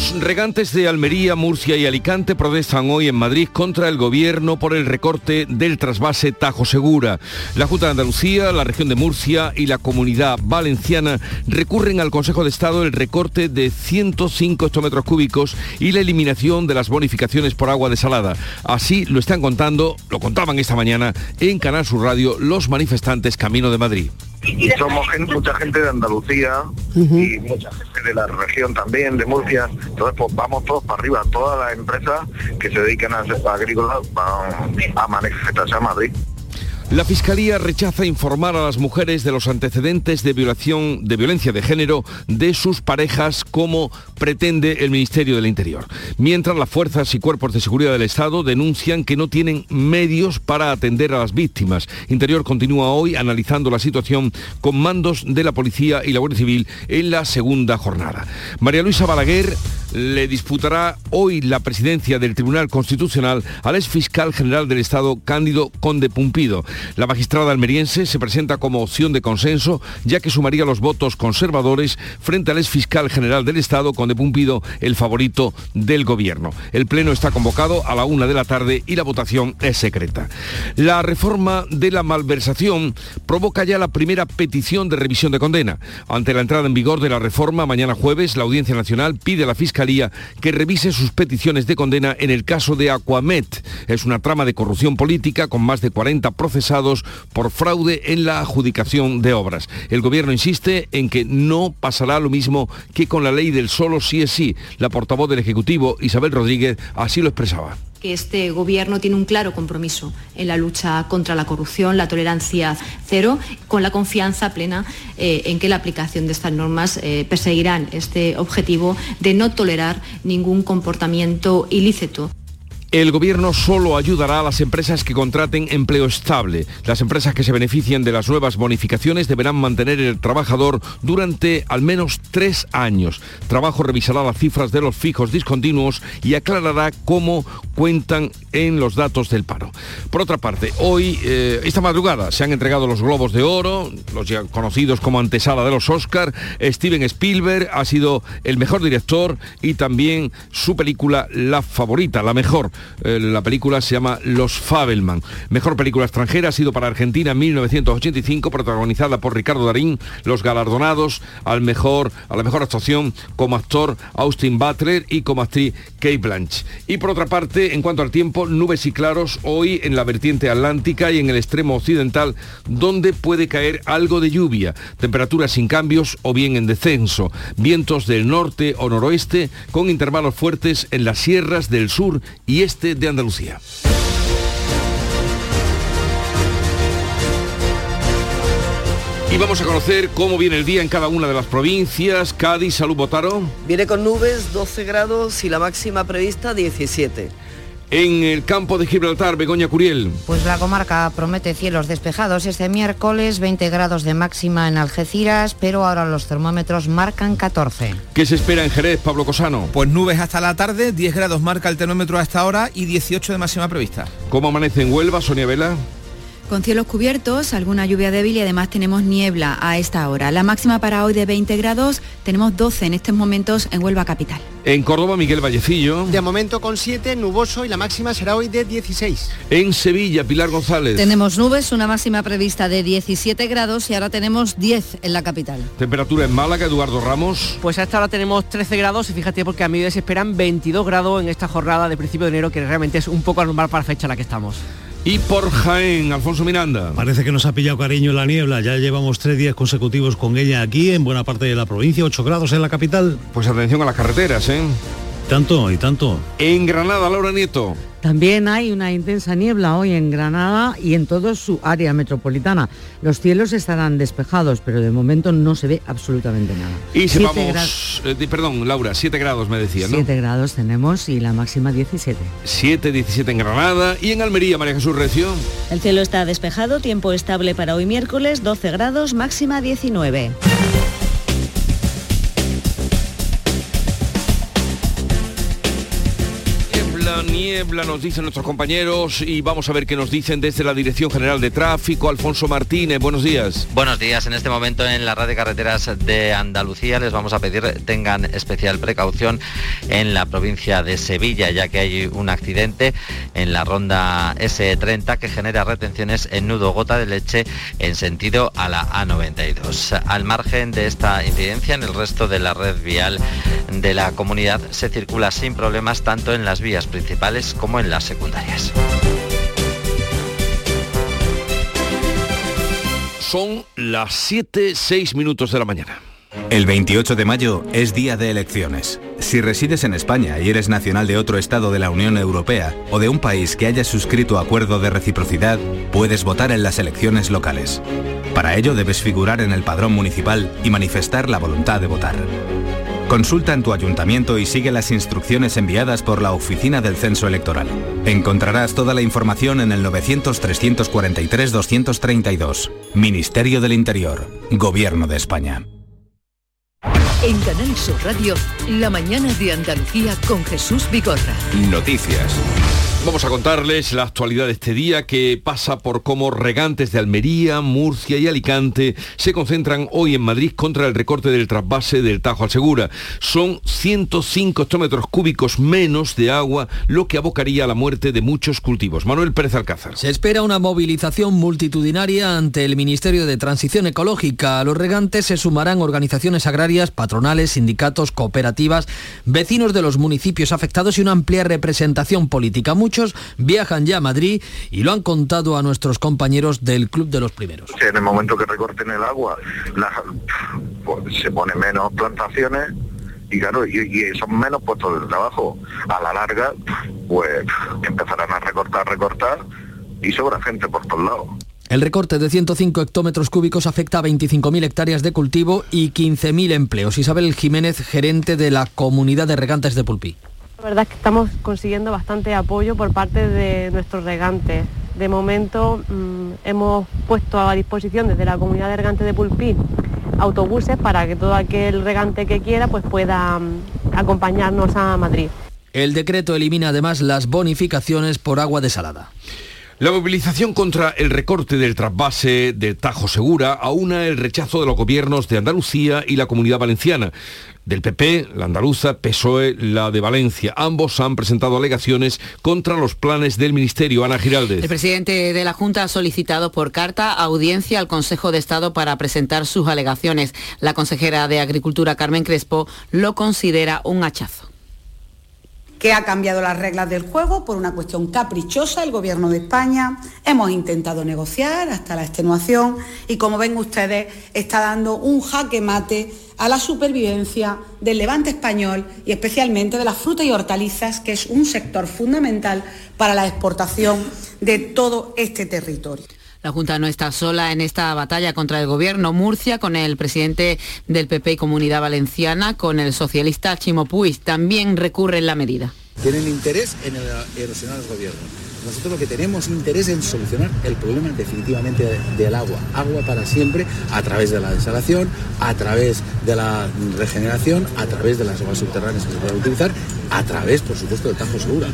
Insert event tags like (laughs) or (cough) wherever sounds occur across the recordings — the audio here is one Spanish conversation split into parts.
Los regantes de Almería, Murcia y Alicante protestan hoy en Madrid contra el gobierno por el recorte del trasvase Tajo Segura. La Junta de Andalucía, la región de Murcia y la comunidad valenciana recurren al Consejo de Estado el recorte de 105 hectómetros cúbicos y la eliminación de las bonificaciones por agua desalada. Así lo están contando, lo contaban esta mañana en Canal Sur Radio los manifestantes Camino de Madrid y somos mucha gente de Andalucía y mucha gente de la región también, de Murcia. Entonces, pues vamos todos para arriba, todas las empresas que se dedican a hacer agrícola van a manifestarse a Madrid. La Fiscalía rechaza informar a las mujeres de los antecedentes de violación de violencia de género de sus parejas como pretende el Ministerio del Interior. Mientras las fuerzas y cuerpos de seguridad del Estado denuncian que no tienen medios para atender a las víctimas. Interior continúa hoy analizando la situación con mandos de la policía y la Guardia Civil en la segunda jornada. María Luisa Balaguer le disputará hoy la presidencia del Tribunal Constitucional al ex fiscal general del Estado Cándido Conde Pumpido. La magistrada almeriense se presenta como opción de consenso, ya que sumaría los votos conservadores frente al ex fiscal general del Estado, Conde Pumpido, el favorito del gobierno. El pleno está convocado a la una de la tarde y la votación es secreta. La reforma de la malversación provoca ya la primera petición de revisión de condena. Ante la entrada en vigor de la reforma, mañana jueves, la Audiencia Nacional pide a la Fiscalía que revise sus peticiones de condena en el caso de Aquamet. Es una trama de corrupción política con más de 40 por fraude en la adjudicación de obras. El gobierno insiste en que no pasará lo mismo que con la ley del solo sí es sí. La portavoz del Ejecutivo, Isabel Rodríguez, así lo expresaba que este gobierno tiene un claro compromiso en la lucha contra la corrupción, la tolerancia cero, con la confianza plena eh, en que la aplicación de estas normas eh, perseguirán este objetivo de no tolerar ningún comportamiento ilícito. El gobierno solo ayudará a las empresas que contraten empleo estable. Las empresas que se beneficien de las nuevas bonificaciones deberán mantener el trabajador durante al menos tres años. Trabajo revisará las cifras de los fijos discontinuos y aclarará cómo cuentan en los datos del paro. Por otra parte, hoy, eh, esta madrugada, se han entregado los Globos de Oro, los ya conocidos como antesala de los Oscar. Steven Spielberg ha sido el mejor director y también su película La Favorita, la mejor. Eh, la película se llama Los Fabelman. Mejor película extranjera ha sido para Argentina en 1985, protagonizada por Ricardo Darín, los galardonados al mejor, a la mejor actuación como actor Austin Butler y como actriz Kate Blanche. Y por otra parte, en cuanto al tiempo, nubes y claros hoy en la vertiente atlántica y en el extremo occidental, donde puede caer algo de lluvia, temperaturas sin cambios o bien en descenso, vientos del norte o noroeste con intervalos fuertes en las sierras del sur y este de Andalucía. Y vamos a conocer cómo viene el día en cada una de las provincias. Cádiz, Salud Botaro. Viene con nubes, 12 grados y la máxima prevista 17. En el campo de Gibraltar, Begoña Curiel. Pues la comarca promete cielos despejados este miércoles, 20 grados de máxima en Algeciras, pero ahora los termómetros marcan 14. ¿Qué se espera en Jerez, Pablo Cosano? Pues nubes hasta la tarde, 10 grados marca el termómetro hasta ahora y 18 de máxima prevista. ¿Cómo amanece en Huelva, Sonia Vela? Con cielos cubiertos, alguna lluvia débil y además tenemos niebla a esta hora. La máxima para hoy de 20 grados, tenemos 12 en estos momentos en Huelva Capital. En Córdoba, Miguel Vallecillo. De momento con 7, nuboso y la máxima será hoy de 16. En Sevilla, Pilar González. Tenemos nubes, una máxima prevista de 17 grados y ahora tenemos 10 en la capital. Temperatura en Málaga, Eduardo Ramos. Pues a esta hora tenemos 13 grados y fíjate porque a mí se esperan 22 grados en esta jornada de principio de enero que realmente es un poco anormal para la fecha en la que estamos. Y por Jaén, Alfonso Miranda. Parece que nos ha pillado cariño la niebla. Ya llevamos tres días consecutivos con ella aquí, en buena parte de la provincia, 8 grados en la capital. Pues atención a las carreteras, ¿eh? Tanto y tanto. En Granada, Laura Nieto. También hay una intensa niebla hoy en Granada y en toda su área metropolitana. Los cielos estarán despejados, pero de momento no se ve absolutamente nada. Y si vamos, eh, perdón, Laura, 7 grados me decía, ¿no? 7 grados tenemos y la máxima 17. 7, 17 en Granada y en Almería, María Jesús Recio. El cielo está despejado, tiempo estable para hoy miércoles, 12 grados, máxima 19. Niebla, nos dicen nuestros compañeros y vamos a ver qué nos dicen desde la Dirección General de Tráfico. Alfonso Martínez, buenos días. Buenos días. En este momento en la red de carreteras de Andalucía les vamos a pedir tengan especial precaución en la provincia de Sevilla, ya que hay un accidente en la ronda S30 que genera retenciones en nudo gota de leche en sentido a la A92. Al margen de esta incidencia, en el resto de la red vial de la comunidad se circula sin problemas tanto en las vías principales como en las secundarias. Son las 7, 6 minutos de la mañana. El 28 de mayo es día de elecciones. Si resides en España y eres nacional de otro estado de la Unión Europea o de un país que haya suscrito acuerdo de reciprocidad, puedes votar en las elecciones locales. Para ello debes figurar en el padrón municipal y manifestar la voluntad de votar. Consulta en tu ayuntamiento y sigue las instrucciones enviadas por la Oficina del Censo Electoral. Encontrarás toda la información en el 900-343-232. Ministerio del Interior. Gobierno de España. En Canal Sur Radio, la mañana de Andalucía con Jesús Vigorra. Noticias. Vamos a contarles la actualidad de este día que pasa por cómo regantes de Almería, Murcia y Alicante se concentran hoy en Madrid contra el recorte del trasvase del Tajo al Segura. Son 105 hectómetros cúbicos menos de agua, lo que abocaría a la muerte de muchos cultivos. Manuel Pérez Alcázar. Se espera una movilización multitudinaria ante el Ministerio de Transición Ecológica. A los regantes se sumarán organizaciones agrarias, patronales, sindicatos, cooperativas, vecinos de los municipios afectados y una amplia representación política. Muchos viajan ya a Madrid y lo han contado a nuestros compañeros del Club de los Primeros. En el momento que recorten el agua la- pues, se ponen menos plantaciones y claro, y, y son menos puestos de trabajo. A la larga, pues empezarán a recortar, recortar y sobra gente por todos lados. El recorte de 105 hectómetros cúbicos afecta a 25.000 hectáreas de cultivo y 15.000 empleos. Isabel Jiménez, gerente de la Comunidad de Regantes de Pulpí. La verdad es que estamos consiguiendo bastante apoyo por parte de nuestros regantes. De momento mm, hemos puesto a disposición desde la comunidad de regantes de Pulpí autobuses para que todo aquel regante que quiera pues pueda mm, acompañarnos a Madrid. El decreto elimina además las bonificaciones por agua desalada. La movilización contra el recorte del trasvase de Tajo Segura aúna el rechazo de los gobiernos de Andalucía y la Comunidad Valenciana. Del PP, la andaluza, PSOE, la de Valencia. Ambos han presentado alegaciones contra los planes del Ministerio. Ana Giraldez. El presidente de la Junta ha solicitado por carta audiencia al Consejo de Estado para presentar sus alegaciones. La consejera de Agricultura, Carmen Crespo, lo considera un hachazo que ha cambiado las reglas del juego por una cuestión caprichosa el Gobierno de España. Hemos intentado negociar hasta la extenuación y como ven ustedes está dando un jaque mate a la supervivencia del levante español y especialmente de las frutas y hortalizas, que es un sector fundamental para la exportación de todo este territorio. La Junta no está sola en esta batalla contra el gobierno. Murcia, con el presidente del PP y Comunidad Valenciana, con el socialista Chimo Puig, también recurren la medida. Tienen interés en erosionar el gobierno. Nosotros lo que tenemos interés en solucionar el problema definitivamente del agua. Agua para siempre a través de la desalación, a través de la regeneración, a través de las aguas subterráneas que se puedan utilizar, a través, por supuesto, del Tajo Segura.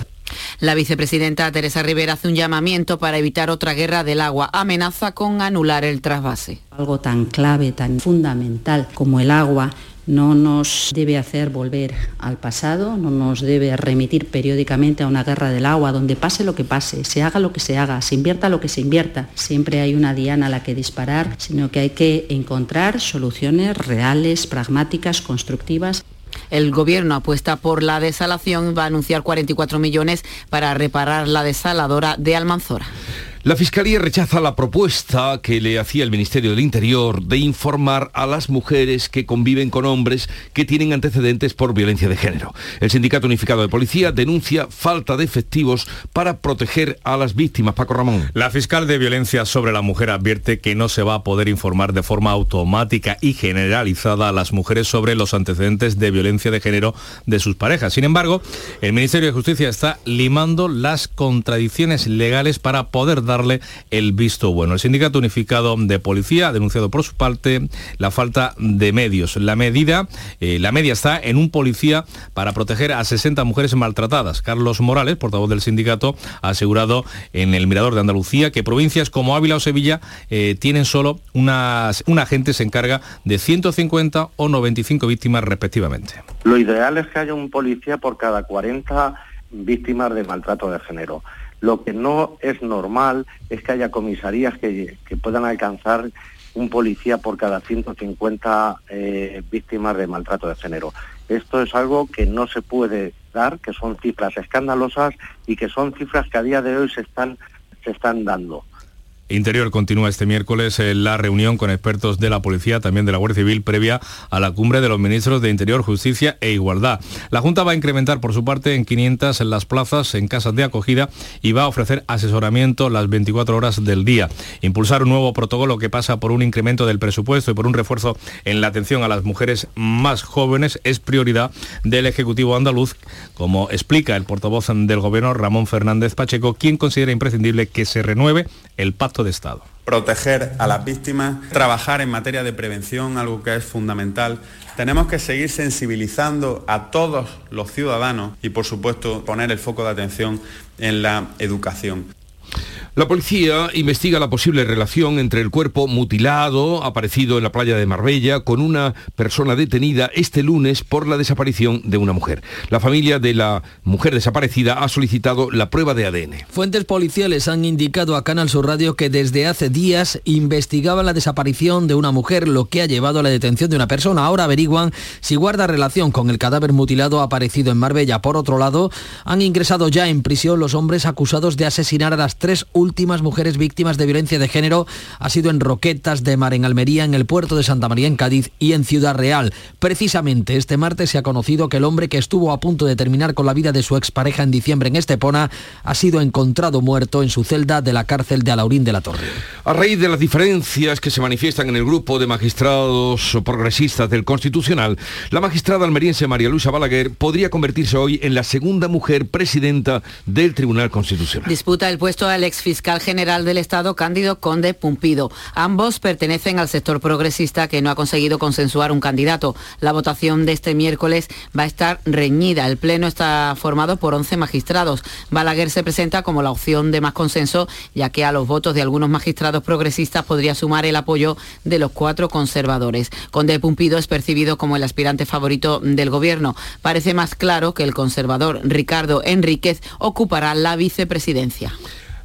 La vicepresidenta Teresa Rivera hace un llamamiento para evitar otra guerra del agua. Amenaza con anular el trasvase. Algo tan clave, tan fundamental como el agua no nos debe hacer volver al pasado, no nos debe remitir periódicamente a una guerra del agua, donde pase lo que pase, se haga lo que se haga, se invierta lo que se invierta. Siempre hay una diana a la que disparar, sino que hay que encontrar soluciones reales, pragmáticas, constructivas. El gobierno apuesta por la desalación, va a anunciar 44 millones para reparar la desaladora de Almanzora. La Fiscalía rechaza la propuesta que le hacía el Ministerio del Interior de informar a las mujeres que conviven con hombres que tienen antecedentes por violencia de género. El Sindicato Unificado de Policía denuncia falta de efectivos para proteger a las víctimas. Paco Ramón. La fiscal de violencia sobre la mujer advierte que no se va a poder informar de forma automática y generalizada a las mujeres sobre los antecedentes de violencia de género de sus parejas. Sin embargo, el Ministerio de Justicia está limando las contradicciones legales para poder dar darle el visto bueno. El Sindicato Unificado de Policía ha denunciado por su parte la falta de medios. La medida, eh, la media está en un policía para proteger a 60 mujeres maltratadas. Carlos Morales, portavoz del sindicato, ha asegurado en el Mirador de Andalucía que provincias como Ávila o Sevilla eh, tienen solo unas, un agente se encarga de 150 o 95 víctimas respectivamente. Lo ideal es que haya un policía por cada 40 víctimas de maltrato de género. Lo que no es normal es que haya comisarías que, puedan alcanzar un policía por cada 150 eh, víctimas de maltrato de género. Esto es algo que no se puede dar, que son cifras escandalosas y que son cifras que a día de hoy se están, se están dando. Interior continúa este miércoles la reunión con expertos de la policía, también de la Guardia Civil, previa a la cumbre de los ministros de Interior, Justicia e Igualdad. La Junta va a incrementar por su parte en 500 en las plazas, en casas de acogida y va a ofrecer asesoramiento las 24 horas del día. Impulsar un nuevo protocolo que pasa por un incremento del presupuesto y por un refuerzo en la atención a las mujeres más jóvenes es prioridad del Ejecutivo andaluz, como explica el portavoz del Gobierno Ramón Fernández Pacheco, quien considera imprescindible que se renueve el pacto de Estado. Proteger a las víctimas, trabajar en materia de prevención, algo que es fundamental. Tenemos que seguir sensibilizando a todos los ciudadanos y, por supuesto, poner el foco de atención en la educación. La policía investiga la posible relación entre el cuerpo mutilado aparecido en la playa de Marbella con una persona detenida este lunes por la desaparición de una mujer. La familia de la mujer desaparecida ha solicitado la prueba de ADN. Fuentes policiales han indicado a Canal Sur Radio que desde hace días investigaban la desaparición de una mujer, lo que ha llevado a la detención de una persona. Ahora averiguan si guarda relación con el cadáver mutilado aparecido en Marbella. Por otro lado, han ingresado ya en prisión los hombres acusados de asesinar a las tres mujeres víctimas de violencia de género ha sido en Roquetas de Mar, en Almería, en el puerto de Santa María, en Cádiz y en Ciudad Real. Precisamente este martes se ha conocido que el hombre que estuvo a punto de terminar con la vida de su expareja en diciembre en Estepona ha sido encontrado muerto en su celda de la cárcel de Alaurín de la Torre. A raíz de las diferencias que se manifiestan en el grupo de magistrados progresistas del Constitucional, la magistrada almeriense María Luisa Balaguer podría convertirse hoy en la segunda mujer presidenta del Tribunal Constitucional. Disputa el puesto al ex fiscal general del Estado, Cándido Conde Pumpido. Ambos pertenecen al sector progresista que no ha conseguido consensuar un candidato. La votación de este miércoles va a estar reñida. El Pleno está formado por 11 magistrados. Balaguer se presenta como la opción de más consenso, ya que a los votos de algunos magistrados progresistas podría sumar el apoyo de los cuatro conservadores. Conde Pumpido es percibido como el aspirante favorito del Gobierno. Parece más claro que el conservador Ricardo Enríquez ocupará la vicepresidencia.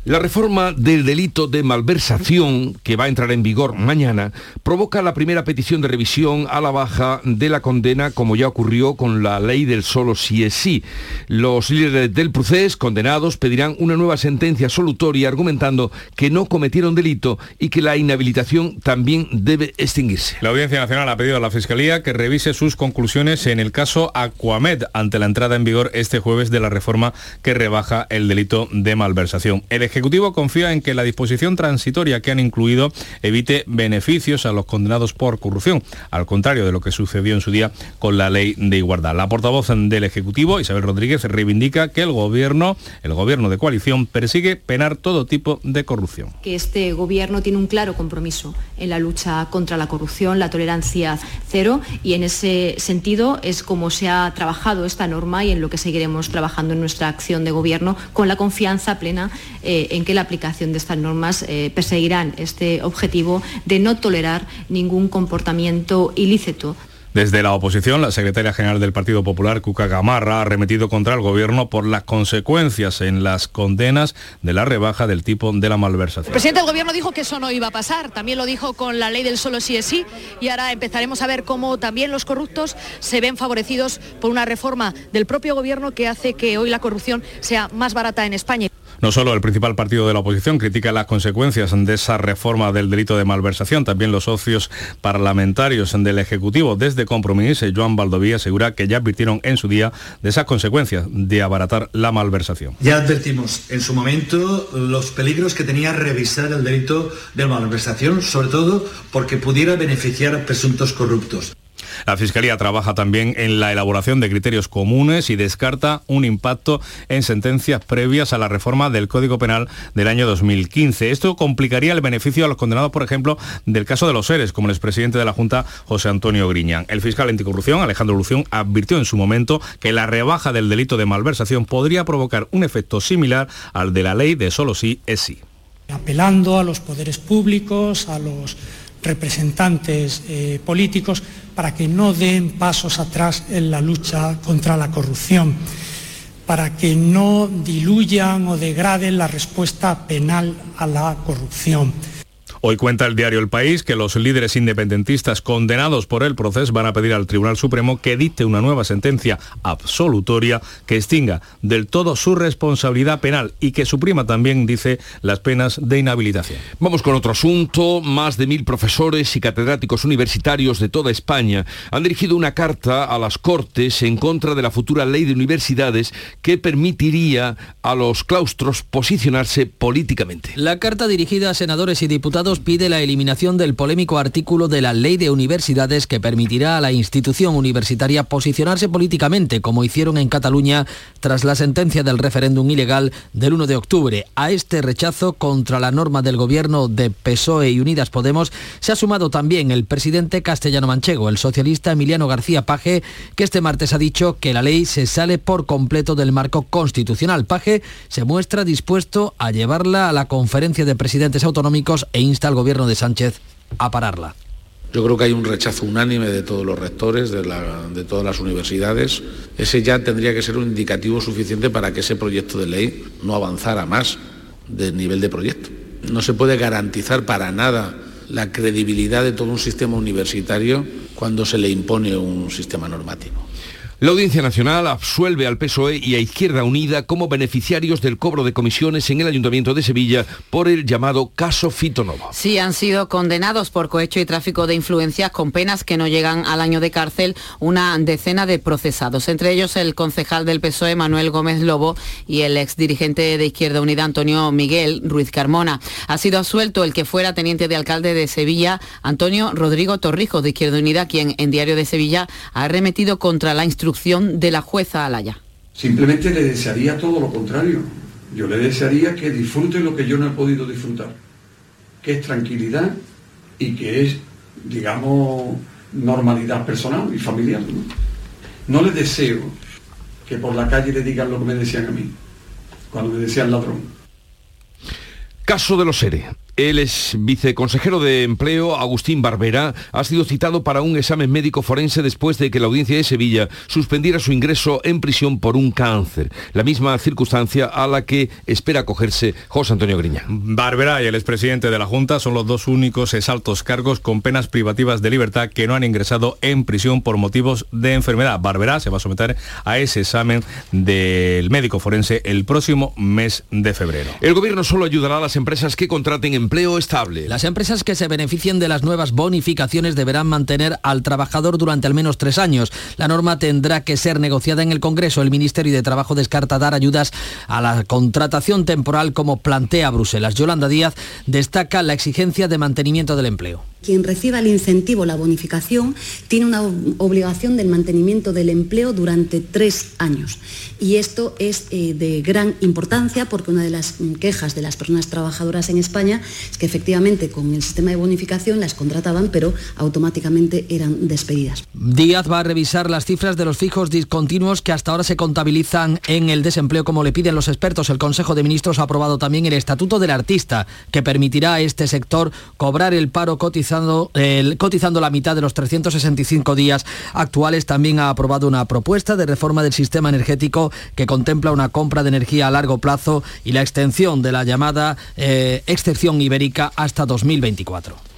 La reforma del delito de malversación, que va a entrar en vigor mañana, provoca la primera petición de revisión a la baja de la condena, como ya ocurrió con la ley del solo si es sí. Los líderes del procés, condenados, pedirán una nueva sentencia solutoria argumentando que no cometieron delito y que la inhabilitación también debe extinguirse. La Audiencia Nacional ha pedido a la Fiscalía que revise sus conclusiones en el caso Aquamed ante la entrada en vigor este jueves de la reforma que rebaja el delito de malversación. Ejecutivo confía en que la disposición transitoria que han incluido evite beneficios a los condenados por corrupción, al contrario de lo que sucedió en su día con la ley de igualdad. La portavoz del Ejecutivo, Isabel Rodríguez, reivindica que el gobierno, el gobierno de coalición, persigue penar todo tipo de corrupción. Que este gobierno tiene un claro compromiso en la lucha contra la corrupción, la tolerancia cero y en ese sentido es como se ha trabajado esta norma y en lo que seguiremos trabajando en nuestra acción de gobierno con la confianza plena eh, en que la aplicación de estas normas eh, perseguirán este objetivo de no tolerar ningún comportamiento ilícito desde la oposición, la secretaria general del Partido Popular, Cuca Gamarra, ha remetido contra el gobierno por las consecuencias en las condenas de la rebaja del tipo de la malversación. El presidente del gobierno dijo que eso no iba a pasar, también lo dijo con la ley del solo sí es sí y ahora empezaremos a ver cómo también los corruptos se ven favorecidos por una reforma del propio gobierno que hace que hoy la corrupción sea más barata en España. No solo el principal partido de la oposición critica las consecuencias de esa reforma del delito de malversación, también los socios parlamentarios del Ejecutivo desde Compromís, Joan Baldoví asegura que ya advirtieron en su día de esas consecuencias de abaratar la malversación. Ya advertimos en su momento los peligros que tenía revisar el delito de malversación, sobre todo porque pudiera beneficiar a presuntos corruptos. La Fiscalía trabaja también en la elaboración de criterios comunes y descarta un impacto en sentencias previas a la reforma del Código Penal del año 2015. Esto complicaría el beneficio a los condenados, por ejemplo, del caso de los seres, como el expresidente de la Junta, José Antonio Griñán. El fiscal anticorrupción, Alejandro Lución, advirtió en su momento que la rebaja del delito de malversación podría provocar un efecto similar al de la ley de solo sí es sí. Apelando a los poderes públicos, a los representantes eh, políticos para que no den pasos atrás en la lucha contra la corrupción, para que no diluyan o degraden la respuesta penal a la corrupción. Hoy cuenta el diario El País que los líderes independentistas condenados por el proceso van a pedir al Tribunal Supremo que dicte una nueva sentencia absolutoria que extinga del todo su responsabilidad penal y que suprima también, dice, las penas de inhabilitación. Vamos con otro asunto. Más de mil profesores y catedráticos universitarios de toda España han dirigido una carta a las Cortes en contra de la futura ley de universidades que permitiría a los claustros posicionarse políticamente. La carta dirigida a senadores y diputados pide la eliminación del polémico artículo de la Ley de Universidades que permitirá a la institución universitaria posicionarse políticamente, como hicieron en Cataluña tras la sentencia del referéndum ilegal del 1 de octubre. A este rechazo contra la norma del gobierno de PSOE y Unidas Podemos se ha sumado también el presidente castellano manchego, el socialista Emiliano García Paje, que este martes ha dicho que la ley se sale por completo del marco constitucional. Paje se muestra dispuesto a llevarla a la conferencia de presidentes autonómicos e al gobierno de Sánchez a pararla. Yo creo que hay un rechazo unánime de todos los rectores, de, de, todas las universidades. Ese ya tendría que ser un indicativo suficiente para que ese proyecto de ley no avanzara más del nivel de proyecto. No se puede garantizar para nada la credibilidad de todo un sistema universitario cuando se le impone un sistema normativo. La Audiencia Nacional absuelve al PSOE y a Izquierda Unida como beneficiarios del cobro de comisiones en el Ayuntamiento de Sevilla por el llamado caso Fitonova. Sí, han sido condenados por cohecho y tráfico de influencias con penas que no llegan al año de cárcel una decena de procesados, entre ellos el concejal del PSOE Manuel Gómez Lobo y el exdirigente de Izquierda Unida Antonio Miguel Ruiz Carmona. Ha sido absuelto el que fuera teniente de alcalde de Sevilla, Antonio Rodrigo Torrijos de Izquierda Unida, quien en Diario de Sevilla ha arremetido contra la instrucción de la jueza Alaya. Simplemente le desearía todo lo contrario. Yo le desearía que disfrute lo que yo no he podido disfrutar, que es tranquilidad y que es, digamos, normalidad personal y familiar. No, no le deseo que por la calle le digan lo que me decían a mí, cuando me decían ladrón. Caso de los SERE. El ex viceconsejero de Empleo, Agustín Barbera, ha sido citado para un examen médico forense después de que la audiencia de Sevilla suspendiera su ingreso en prisión por un cáncer, la misma circunstancia a la que espera acogerse José Antonio Griña. Barbera y el expresidente de la Junta son los dos únicos exaltos cargos con penas privativas de libertad que no han ingresado en prisión por motivos de enfermedad. Barbera se va a someter a ese examen del médico forense el próximo mes de febrero. El gobierno solo ayudará a las empresas que contraten empleo estable. Las empresas que se beneficien de las nuevas bonificaciones deberán mantener al trabajador durante al menos tres años. La norma tendrá que ser negociada en el Congreso. El Ministerio de Trabajo descarta dar ayudas a la contratación temporal como plantea Bruselas. Yolanda Díaz destaca la exigencia de mantenimiento del empleo. Quien reciba el incentivo, la bonificación, tiene una obligación del mantenimiento del empleo durante tres años. Y esto es eh, de gran importancia porque una de las quejas de las personas trabajadoras en España es que efectivamente con el sistema de bonificación las contrataban, pero automáticamente eran despedidas. Díaz va a revisar las cifras de los fijos discontinuos que hasta ahora se contabilizan en el desempleo como le piden los expertos. El Consejo de Ministros ha aprobado también el Estatuto del Artista, que permitirá a este sector cobrar el paro cotizado cotizando la mitad de los 365 días actuales. También ha aprobado una propuesta de reforma del sistema energético que contempla una compra de energía a largo plazo y la extensión de la llamada eh, excepción ibérica hasta 2024.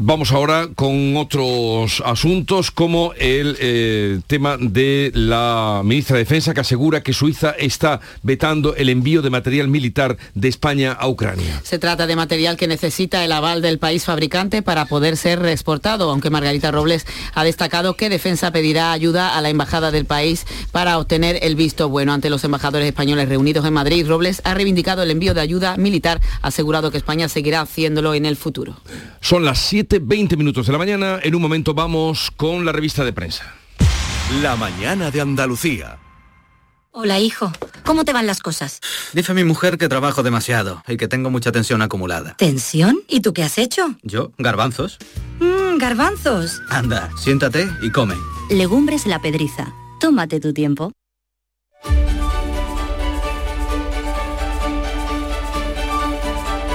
Vamos ahora con otros asuntos como el eh, tema de la ministra de Defensa que asegura que Suiza está vetando el envío de material militar de España a Ucrania. Se trata de material que necesita el aval del país fabricante para poder ser reexportado, aunque Margarita Robles ha destacado que Defensa pedirá ayuda a la embajada del país para obtener el visto bueno. Ante los embajadores españoles reunidos en Madrid, Robles ha reivindicado el envío de ayuda militar, asegurado que España seguirá haciéndolo en el futuro. Son las 7 20 minutos de la mañana. En un momento vamos con la revista de prensa. La mañana de Andalucía. Hola, hijo. ¿Cómo te van las cosas? Dice mi mujer que trabajo demasiado y que tengo mucha tensión acumulada. ¿Tensión? ¿Y tú qué has hecho? Yo, garbanzos. Mmm, garbanzos. Anda, siéntate y come. Legumbres la pedriza. Tómate tu tiempo.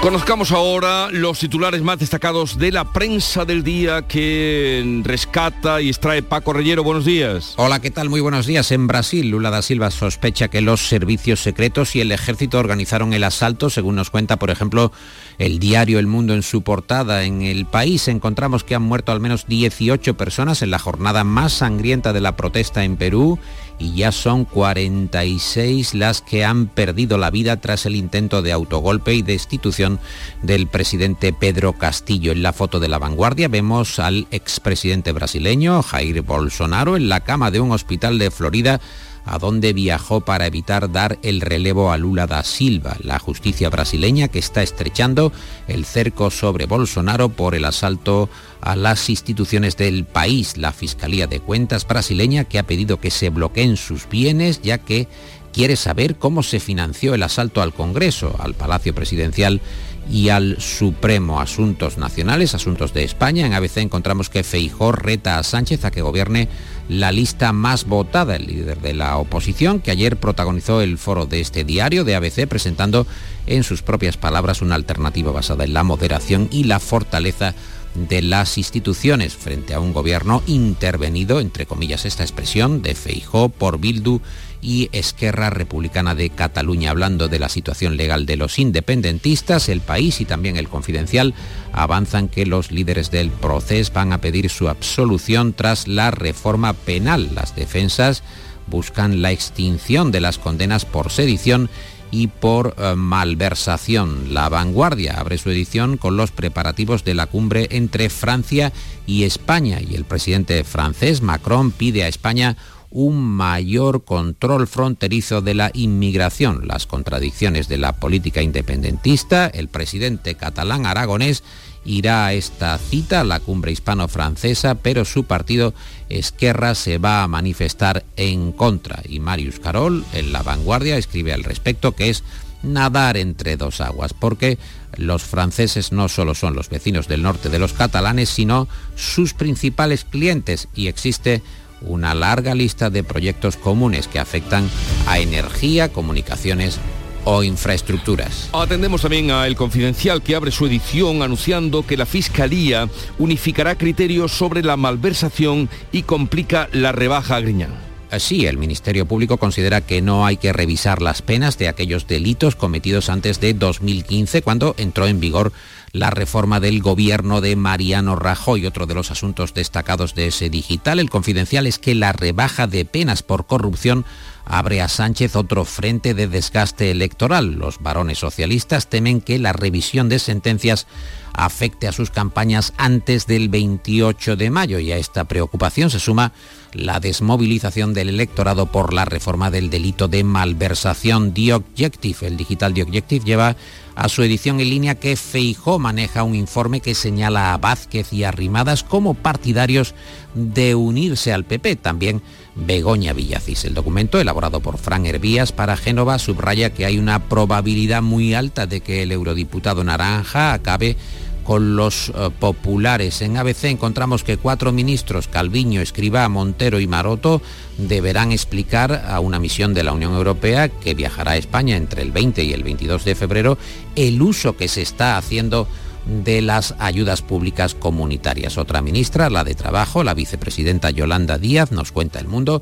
Conozcamos ahora los titulares más destacados de la prensa del día que rescata y extrae Paco Reyero. Buenos días. Hola, ¿qué tal? Muy buenos días. En Brasil, Lula da Silva sospecha que los servicios secretos y el ejército organizaron el asalto, según nos cuenta, por ejemplo, el diario El Mundo en su portada. En el país encontramos que han muerto al menos 18 personas en la jornada más sangrienta de la protesta en Perú y ya son 46 las que han perdido la vida tras el intento de autogolpe y destitución del presidente Pedro Castillo. En la foto de la vanguardia vemos al expresidente brasileño Jair Bolsonaro en la cama de un hospital de Florida a donde viajó para evitar dar el relevo a Lula da Silva, la justicia brasileña que está estrechando el cerco sobre Bolsonaro por el asalto a las instituciones del país. La Fiscalía de Cuentas brasileña que ha pedido que se bloqueen sus bienes ya que quiere saber cómo se financió el asalto al Congreso, al Palacio Presidencial y al Supremo Asuntos Nacionales, Asuntos de España. En ABC encontramos que Feijó reta a Sánchez a que gobierne la lista más votada, el líder de la oposición, que ayer protagonizó el foro de este diario de ABC presentando en sus propias palabras una alternativa basada en la moderación y la fortaleza de las instituciones frente a un gobierno intervenido, entre comillas esta expresión, de Feijó por Bildu y Esquerra Republicana de Cataluña. Hablando de la situación legal de los independentistas, el país y también el confidencial avanzan que los líderes del proceso van a pedir su absolución tras la reforma penal. Las defensas buscan la extinción de las condenas por sedición y por eh, malversación. La vanguardia abre su edición con los preparativos de la cumbre entre Francia y España y el presidente francés Macron pide a España un mayor control fronterizo de la inmigración. Las contradicciones de la política independentista, el presidente catalán aragonés irá a esta cita, la cumbre hispano-francesa, pero su partido Esquerra se va a manifestar en contra. Y Marius Carol, en La Vanguardia, escribe al respecto que es nadar entre dos aguas, porque los franceses no solo son los vecinos del norte de los catalanes, sino sus principales clientes y existe una larga lista de proyectos comunes que afectan a energía, comunicaciones o infraestructuras. Atendemos también a El Confidencial que abre su edición anunciando que la Fiscalía unificará criterios sobre la malversación y complica la rebaja a Griñán. Así, el Ministerio Público considera que no hay que revisar las penas de aquellos delitos cometidos antes de 2015, cuando entró en vigor la reforma del gobierno de Mariano Rajoy. Otro de los asuntos destacados de ese digital, el confidencial, es que la rebaja de penas por corrupción abre a Sánchez otro frente de desgaste electoral. Los varones socialistas temen que la revisión de sentencias afecte a sus campañas antes del 28 de mayo y a esta preocupación se suma la desmovilización del electorado por la reforma del delito de malversación. The Objective, el digital The Objective, lleva a su edición en línea que Feijó maneja un informe que señala a Vázquez y a Rimadas como partidarios de unirse al PP. También Begoña Villacís. El documento, elaborado por Fran Hervías para Génova, subraya que hay una probabilidad muy alta de que el eurodiputado naranja acabe con los eh, populares. En ABC encontramos que cuatro ministros, Calviño, Escribá, Montero y Maroto, deberán explicar a una misión de la Unión Europea que viajará a España entre el 20 y el 22 de febrero el uso que se está haciendo de las ayudas públicas comunitarias. Otra ministra, la de Trabajo, la vicepresidenta Yolanda Díaz, nos cuenta el mundo,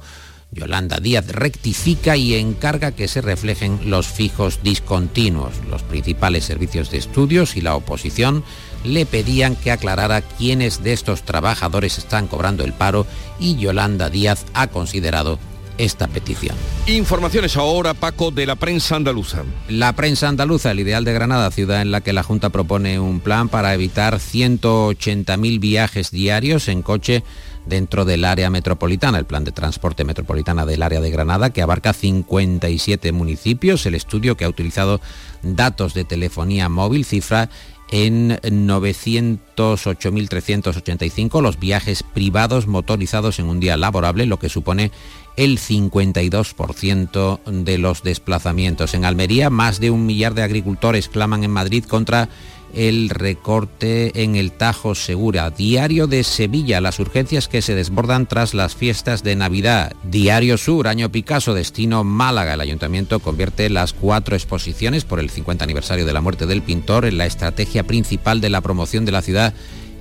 Yolanda Díaz rectifica y encarga que se reflejen los fijos discontinuos. Los principales servicios de estudios y la oposición le pedían que aclarara quiénes de estos trabajadores están cobrando el paro y Yolanda Díaz ha considerado esta petición. Informaciones ahora, Paco, de la prensa andaluza. La prensa andaluza, el ideal de Granada, ciudad en la que la Junta propone un plan para evitar 180.000 viajes diarios en coche dentro del área metropolitana, el plan de transporte metropolitana del área de Granada, que abarca 57 municipios. El estudio que ha utilizado datos de telefonía móvil cifra en 908.385 los viajes privados motorizados en un día laborable, lo que supone el 52% de los desplazamientos. En Almería, más de un millar de agricultores claman en Madrid contra el recorte en el Tajo Segura. Diario de Sevilla, las urgencias que se desbordan tras las fiestas de Navidad. Diario Sur, año Picasso, destino Málaga. El ayuntamiento convierte las cuatro exposiciones por el 50 aniversario de la muerte del pintor en la estrategia principal de la promoción de la ciudad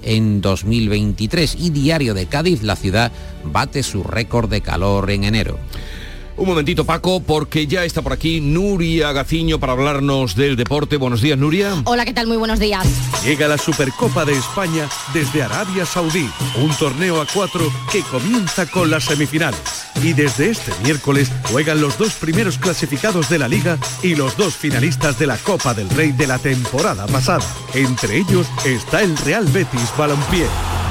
en 2023 y Diario de Cádiz, la ciudad bate su récord de calor en enero. Un momentito, Paco, porque ya está por aquí Nuria Gaciño para hablarnos del deporte. Buenos días, Nuria. Hola, ¿qué tal? Muy buenos días. Llega la Supercopa de España desde Arabia Saudí, un torneo a cuatro que comienza con las semifinales. Y desde este miércoles juegan los dos primeros clasificados de la liga y los dos finalistas de la Copa del Rey de la temporada pasada. Entre ellos está el Real Betis Balompié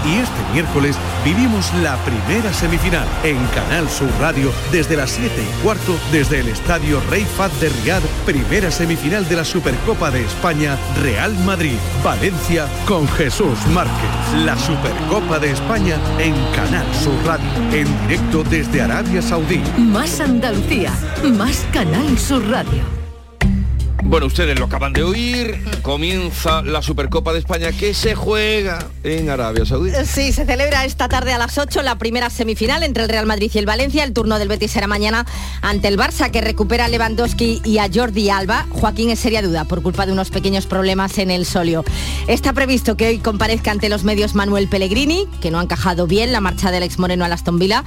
y este miércoles vivimos la primera semifinal en Canal Sur Radio desde las 7 y cuarto desde el Estadio Rey Fad de Riad, primera semifinal de la Supercopa de España, Real Madrid, Valencia con Jesús Márquez. La Supercopa de España en Canal Sur Radio, en directo desde Arabia Saudí. Más Andalucía, más Canal Sur Radio. Bueno, ustedes lo acaban de oír, comienza la Supercopa de España que se juega en Arabia Saudí. Sí, se celebra esta tarde a las 8 la primera semifinal entre el Real Madrid y el Valencia. El turno del Betis será mañana ante el Barça que recupera a Lewandowski y a Jordi Alba. Joaquín es seria duda por culpa de unos pequeños problemas en el solio. Está previsto que hoy comparezca ante los medios Manuel Pellegrini, que no ha encajado bien la marcha del ex Moreno a Aston Villa.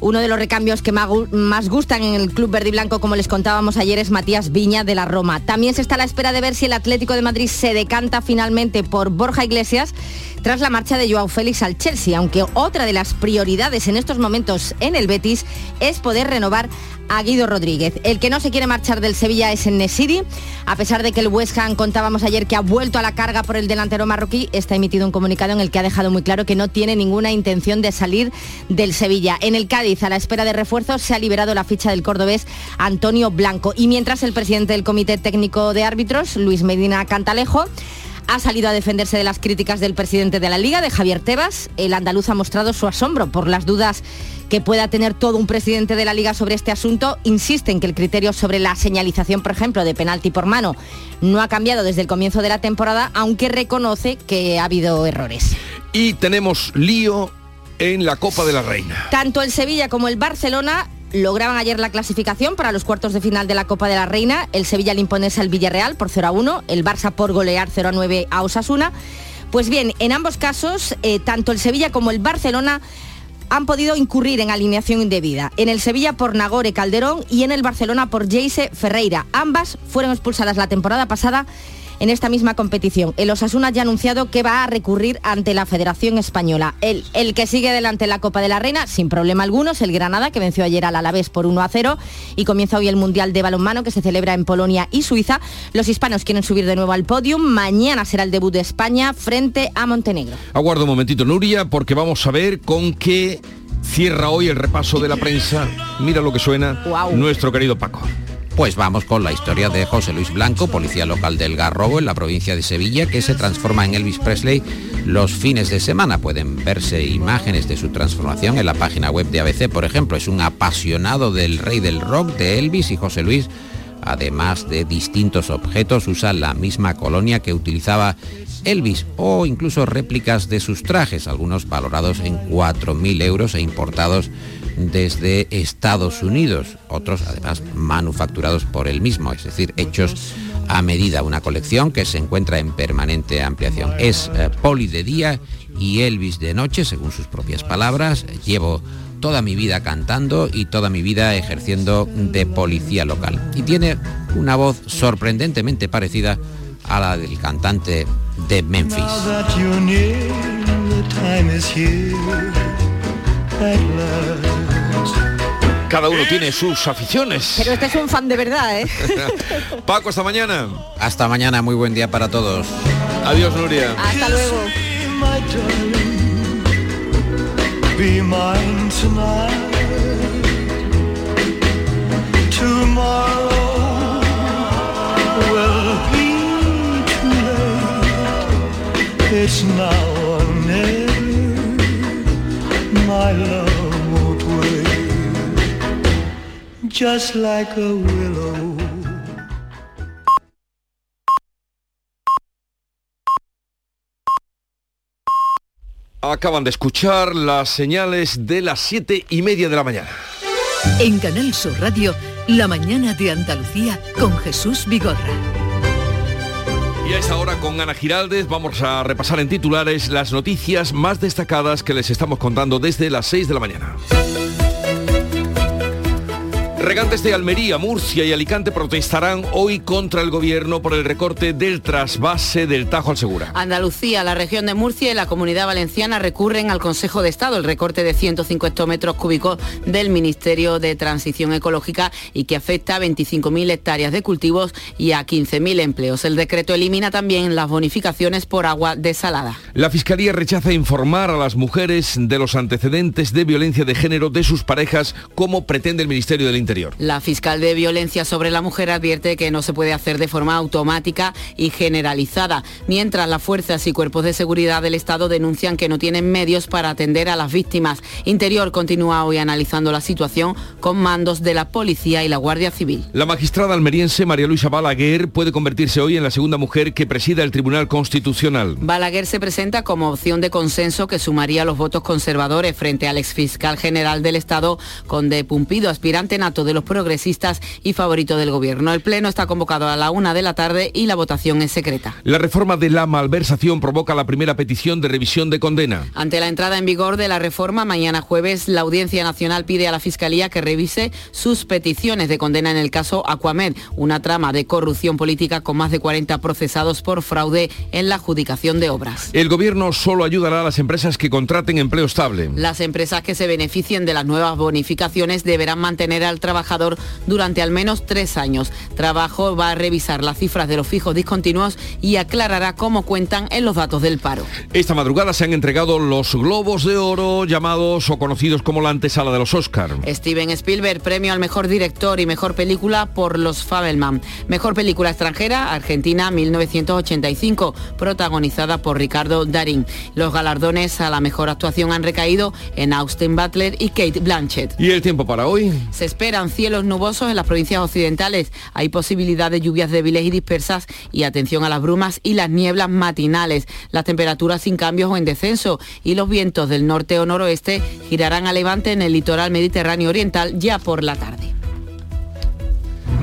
Uno de los recambios que más gustan en el club verde y blanco, como les contábamos ayer, es Matías Viña de la Roma. También se está a la espera de ver si el Atlético de Madrid se decanta finalmente por Borja Iglesias tras la marcha de Joao Félix al Chelsea, aunque otra de las prioridades en estos momentos en el Betis es poder renovar a Guido Rodríguez. El que no se quiere marchar del Sevilla es en Nesiri. A pesar de que el West Ham contábamos ayer que ha vuelto a la carga por el delantero marroquí, está emitido un comunicado en el que ha dejado muy claro que no tiene ninguna intención de salir del Sevilla. En el Cádiz, a la espera de refuerzos, se ha liberado la ficha del cordobés Antonio Blanco. Y mientras el presidente del Comité Técnico de Árbitros, Luis Medina Cantalejo, ha salido a defenderse de las críticas del presidente de la Liga, de Javier Tebas. El andaluz ha mostrado su asombro por las dudas que pueda tener todo un presidente de la Liga sobre este asunto. Insiste en que el criterio sobre la señalización, por ejemplo, de penalti por mano no ha cambiado desde el comienzo de la temporada, aunque reconoce que ha habido errores. Y tenemos lío en la Copa de la Reina. Tanto el Sevilla como el Barcelona lograban ayer la clasificación para los cuartos de final de la Copa de la Reina. El Sevilla le imponerse al Villarreal por 0 a 1, el Barça por golear 0 a 9 a Osasuna. Pues bien, en ambos casos, eh, tanto el Sevilla como el Barcelona han podido incurrir en alineación indebida. En el Sevilla por Nagore Calderón y en el Barcelona por Jace Ferreira. Ambas fueron expulsadas la temporada pasada en esta misma competición. El Osasuna ya ha anunciado que va a recurrir ante la Federación Española. El, el que sigue delante en la Copa de la Reina, sin problema alguno, es el Granada, que venció ayer al Alavés por 1 a 0 y comienza hoy el Mundial de Balonmano que se celebra en Polonia y Suiza. Los hispanos quieren subir de nuevo al podium. Mañana será el debut de España frente a Montenegro. Aguardo un momentito, Nuria, porque vamos a ver con qué cierra hoy el repaso de la prensa. Mira lo que suena nuestro querido Paco. Pues vamos con la historia de José Luis Blanco, policía local del Garrobo en la provincia de Sevilla, que se transforma en Elvis Presley los fines de semana. Pueden verse imágenes de su transformación en la página web de ABC, por ejemplo. Es un apasionado del rey del rock de Elvis y José Luis. Además de distintos objetos, usa la misma colonia que utilizaba Elvis o incluso réplicas de sus trajes, algunos valorados en 4.000 euros e importados desde Estados Unidos, otros además manufacturados por él mismo, es decir, hechos a medida, una colección que se encuentra en permanente ampliación. Es eh, Poli de día y Elvis de noche, según sus propias palabras. Llevo toda mi vida cantando y toda mi vida ejerciendo de policía local. Y tiene una voz sorprendentemente parecida a la del cantante de Memphis. Cada uno tiene sus aficiones. Pero este es un fan de verdad, ¿eh? (laughs) Paco, hasta mañana. Hasta mañana, muy buen día para todos. Adiós, Nuria. Hasta luego. Be mine tonight. Tomorrow will be too late. It's now or never. My love Just like a willow. Acaban de escuchar las señales de las siete y media de la mañana. En Canal Sur Radio, La mañana de Andalucía con Jesús Vigorra. Y a esta hora con Ana Giraldez vamos a repasar en titulares las noticias más destacadas que les estamos contando desde las 6 de la mañana. Regantes de Almería, Murcia y Alicante protestarán hoy contra el gobierno por el recorte del trasvase del Tajo al Segura. Andalucía, la región de Murcia y la Comunidad Valenciana recurren al Consejo de Estado el recorte de 105 hectómetros cúbicos del Ministerio de Transición Ecológica y que afecta a 25.000 hectáreas de cultivos y a 15.000 empleos. El decreto elimina también las bonificaciones por agua desalada. La Fiscalía rechaza informar a las mujeres de los antecedentes de violencia de género de sus parejas como pretende el Ministerio del Interior. La fiscal de violencia sobre la mujer advierte que no se puede hacer de forma automática y generalizada, mientras las fuerzas y cuerpos de seguridad del Estado denuncian que no tienen medios para atender a las víctimas. Interior continúa hoy analizando la situación con mandos de la policía y la Guardia Civil. La magistrada almeriense María Luisa Balaguer puede convertirse hoy en la segunda mujer que presida el Tribunal Constitucional. Balaguer se presenta como opción de consenso que sumaría los votos conservadores frente al exfiscal general del Estado, Conde Pumpido, aspirante nato de los progresistas y favorito del gobierno. El pleno está convocado a la una de la tarde y la votación es secreta. La reforma de la malversación provoca la primera petición de revisión de condena. Ante la entrada en vigor de la reforma, mañana jueves, la Audiencia Nacional pide a la Fiscalía que revise sus peticiones de condena en el caso Aquamed, una trama de corrupción política con más de 40 procesados por fraude en la adjudicación de obras. El gobierno solo ayudará a las empresas que contraten empleo estable. Las empresas que se beneficien de las nuevas bonificaciones deberán mantener al trabajador durante al menos tres años. Trabajo va a revisar las cifras de los fijos discontinuos y aclarará cómo cuentan en los datos del paro. Esta madrugada se han entregado los globos de oro llamados o conocidos como la antesala de los Oscar. Steven Spielberg, premio al mejor director y mejor película por Los Fabelman. Mejor película extranjera, Argentina 1985, protagonizada por Ricardo Darín. Los galardones a la mejor actuación han recaído en Austin Butler y Kate Blanchett. ¿Y el tiempo para hoy? Se cielos nubosos en las provincias occidentales. Hay posibilidad de lluvias débiles y dispersas y atención a las brumas y las nieblas matinales. Las temperaturas sin cambios o en descenso y los vientos del norte o noroeste girarán a levante en el litoral mediterráneo oriental ya por la tarde.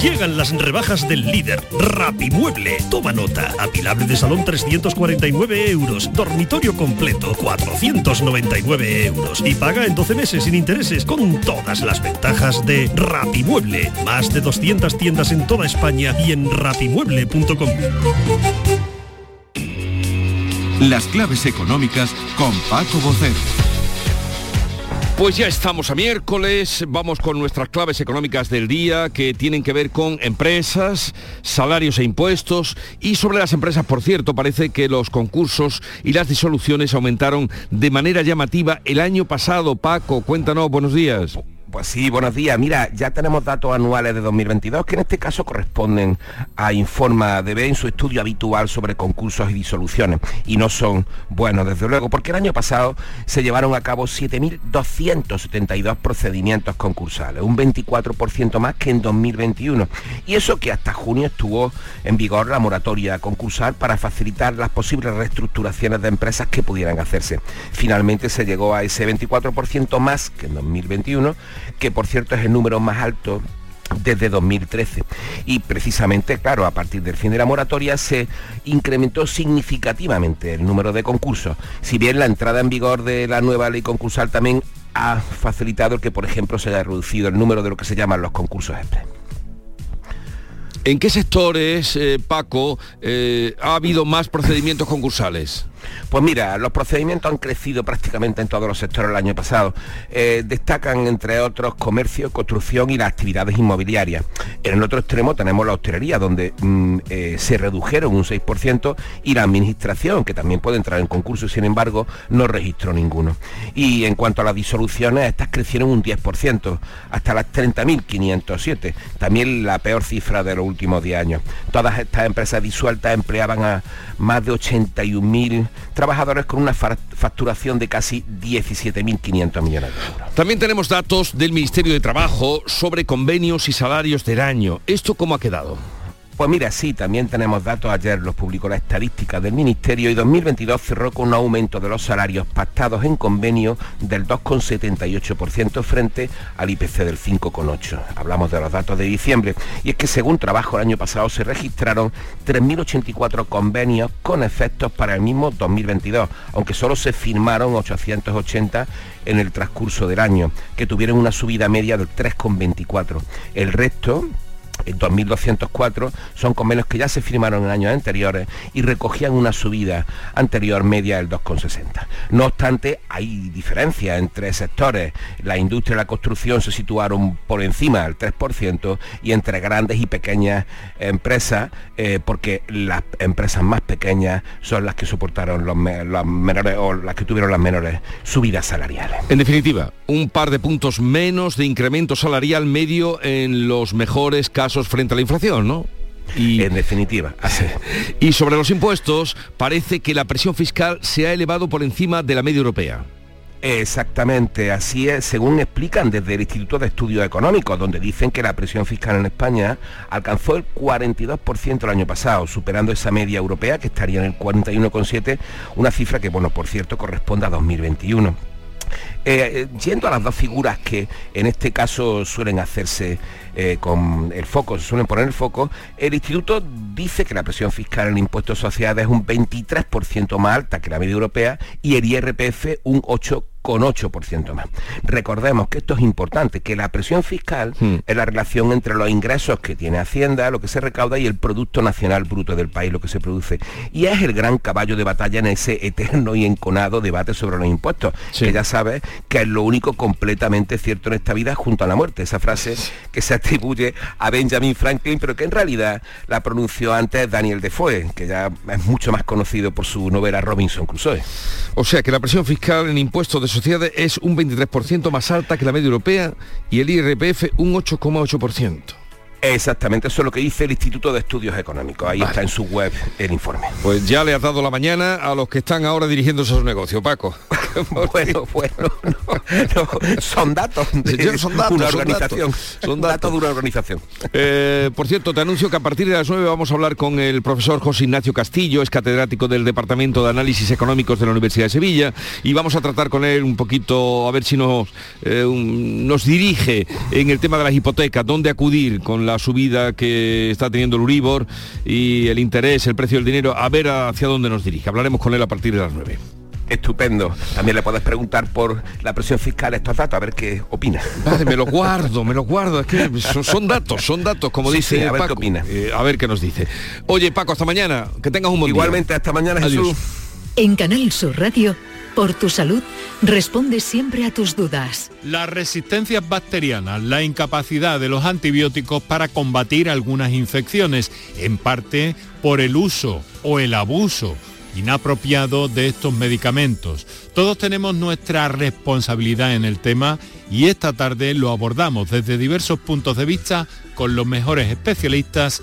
Llegan las rebajas del líder, Rapimueble. Toma nota. Apilable de salón 349 euros. Dormitorio completo 499 euros. Y paga en 12 meses sin intereses con todas las ventajas de Rapimueble. Más de 200 tiendas en toda España y en rapimueble.com. Las claves económicas con Paco Bocero. Pues ya estamos a miércoles, vamos con nuestras claves económicas del día que tienen que ver con empresas, salarios e impuestos y sobre las empresas, por cierto, parece que los concursos y las disoluciones aumentaron de manera llamativa el año pasado. Paco, cuéntanos, buenos días. Pues sí, buenos días. Mira, ya tenemos datos anuales de 2022 que en este caso corresponden a Informa DB en su estudio habitual sobre concursos y disoluciones. Y no son buenos, desde luego, porque el año pasado se llevaron a cabo 7.272 procedimientos concursales, un 24% más que en 2021. Y eso que hasta junio estuvo en vigor la moratoria concursal para facilitar las posibles reestructuraciones de empresas que pudieran hacerse. Finalmente se llegó a ese 24% más que en 2021 que por cierto es el número más alto desde 2013. Y precisamente, claro, a partir del fin de la moratoria se incrementó significativamente el número de concursos. Si bien la entrada en vigor de la nueva ley concursal también ha facilitado que, por ejemplo, se haya reducido el número de lo que se llaman los concursos express. ¿En qué sectores, eh, Paco, eh, ha habido más procedimientos concursales? Pues mira, los procedimientos han crecido prácticamente en todos los sectores el año pasado. Eh, destacan, entre otros, comercio, construcción y las actividades inmobiliarias. En el otro extremo tenemos la hostelería, donde mm, eh, se redujeron un 6%, y la administración, que también puede entrar en concurso, sin embargo, no registró ninguno. Y en cuanto a las disoluciones, estas crecieron un 10%, hasta las 30.507, también la peor cifra de los últimos 10 años. Todas estas empresas disueltas empleaban a más de 81.000 trabajadores con una facturación de casi 17.500 millones de euros. También tenemos datos del Ministerio de Trabajo sobre convenios y salarios del año. ¿Esto cómo ha quedado? Pues mira, sí, también tenemos datos. Ayer los publicó la estadística del Ministerio y 2022 cerró con un aumento de los salarios pactados en convenio del 2,78% frente al IPC del 5,8%. Hablamos de los datos de diciembre. Y es que según trabajo el año pasado se registraron 3.084 convenios con efectos para el mismo 2022, aunque solo se firmaron 880 en el transcurso del año, que tuvieron una subida media del 3,24. El resto 2.204 son convenios que ya se firmaron en años anteriores y recogían una subida anterior media del 2,60. No obstante, hay diferencias entre sectores. La industria y la construcción se situaron por encima del 3% y entre grandes y pequeñas empresas, eh, porque las empresas más pequeñas son las que soportaron los, menores las que tuvieron las menores subidas salariales. En definitiva, un par de puntos menos de incremento salarial medio en los mejores casos frente a la inflación, ¿no? Y, en definitiva. (laughs) Y sobre los impuestos, parece que la presión fiscal se ha elevado por encima de la media europea. Exactamente, así es, según explican desde el Instituto de Estudios Económicos, donde dicen que la presión fiscal en España alcanzó el 42% el año pasado, superando esa media europea que estaría en el 41,7, una cifra que, bueno, por cierto, corresponde a 2021. Eh, yendo a las dos figuras que en este caso suelen hacerse eh, con el foco, se suelen poner el foco, el instituto dice que la presión fiscal en el impuesto de sociedades es un 23% más alta que la media europea y el IRPF un 8% con 8% más. Recordemos que esto es importante, que la presión fiscal Hmm. es la relación entre los ingresos que tiene Hacienda, lo que se recauda, y el Producto Nacional Bruto del país, lo que se produce. Y es el gran caballo de batalla en ese eterno y enconado debate sobre los impuestos, que ya sabes que es lo único completamente cierto en esta vida junto a la muerte. Esa frase que se atribuye a Benjamin Franklin, pero que en realidad la pronunció antes Daniel Defoe, que ya es mucho más conocido por su novela Robinson Crusoe. O sea que la presión fiscal en impuestos de sociedades es un 23% más alta que la media europea y el IRPF un 8,8%. Exactamente, eso es lo que dice el Instituto de Estudios Económicos. Ahí está en su web el informe. Pues ya le has dado la mañana a los que están ahora dirigiéndose a su negocio, Paco. (laughs) bueno, bueno, no, no, son datos de Son datos, una son organización. datos, son datos de una organización. Eh, por cierto, te anuncio que a partir de las 9 vamos a hablar con el profesor José Ignacio Castillo, es catedrático del Departamento de Análisis Económicos de la Universidad de Sevilla, y vamos a tratar con él un poquito, a ver si nos, eh, un- nos dirige en el tema de las hipotecas, dónde acudir con la subida que está teniendo el Uribor y el interés, el precio del dinero, a ver hacia dónde nos dirige. Hablaremos con él a partir de las 9. Estupendo. También le puedes preguntar por la presión fiscal estos datos, a ver qué opina. Vale, me lo guardo, me lo guardo. Es que son, son datos, son datos, como Sí, dice sí, a ver qué opina. Eh, a ver qué nos dice. Oye, Paco, hasta mañana. Que tengas un buen día. Igualmente, hasta mañana, Adiós. Jesús. En Canal Sur Radio, por tu salud, responde siempre a tus dudas. Las resistencias bacterianas, la incapacidad de los antibióticos para combatir algunas infecciones, en parte por el uso o el abuso inapropiado de estos medicamentos. Todos tenemos nuestra responsabilidad en el tema y esta tarde lo abordamos desde diversos puntos de vista con los mejores especialistas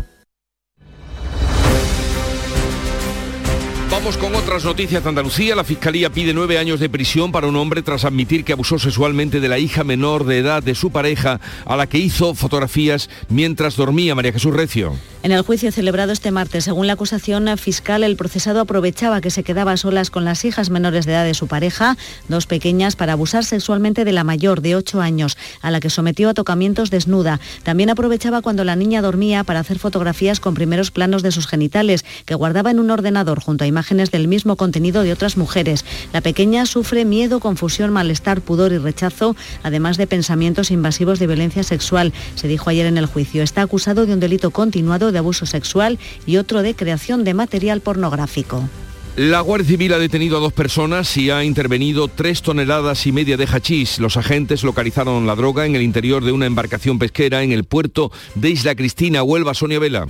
Vamos con otras noticias de Andalucía. La Fiscalía pide nueve años de prisión para un hombre tras admitir que abusó sexualmente de la hija menor de edad de su pareja a la que hizo fotografías mientras dormía María Jesús Recio. En el juicio celebrado este martes, según la acusación fiscal, el procesado aprovechaba que se quedaba solas con las hijas menores de edad de su pareja, dos pequeñas, para abusar sexualmente de la mayor de 8 años, a la que sometió a tocamientos desnuda. También aprovechaba cuando la niña dormía para hacer fotografías con primeros planos de sus genitales, que guardaba en un ordenador junto a imágenes del mismo contenido de otras mujeres. La pequeña sufre miedo, confusión, malestar, pudor y rechazo, además de pensamientos invasivos de violencia sexual. Se dijo ayer en el juicio. Está acusado de un delito continuado de abuso sexual y otro de creación de material pornográfico. La Guardia Civil ha detenido a dos personas y ha intervenido tres toneladas y media de hachís. Los agentes localizaron la droga en el interior de una embarcación pesquera en el puerto de Isla Cristina, Huelva, Sonia Vela.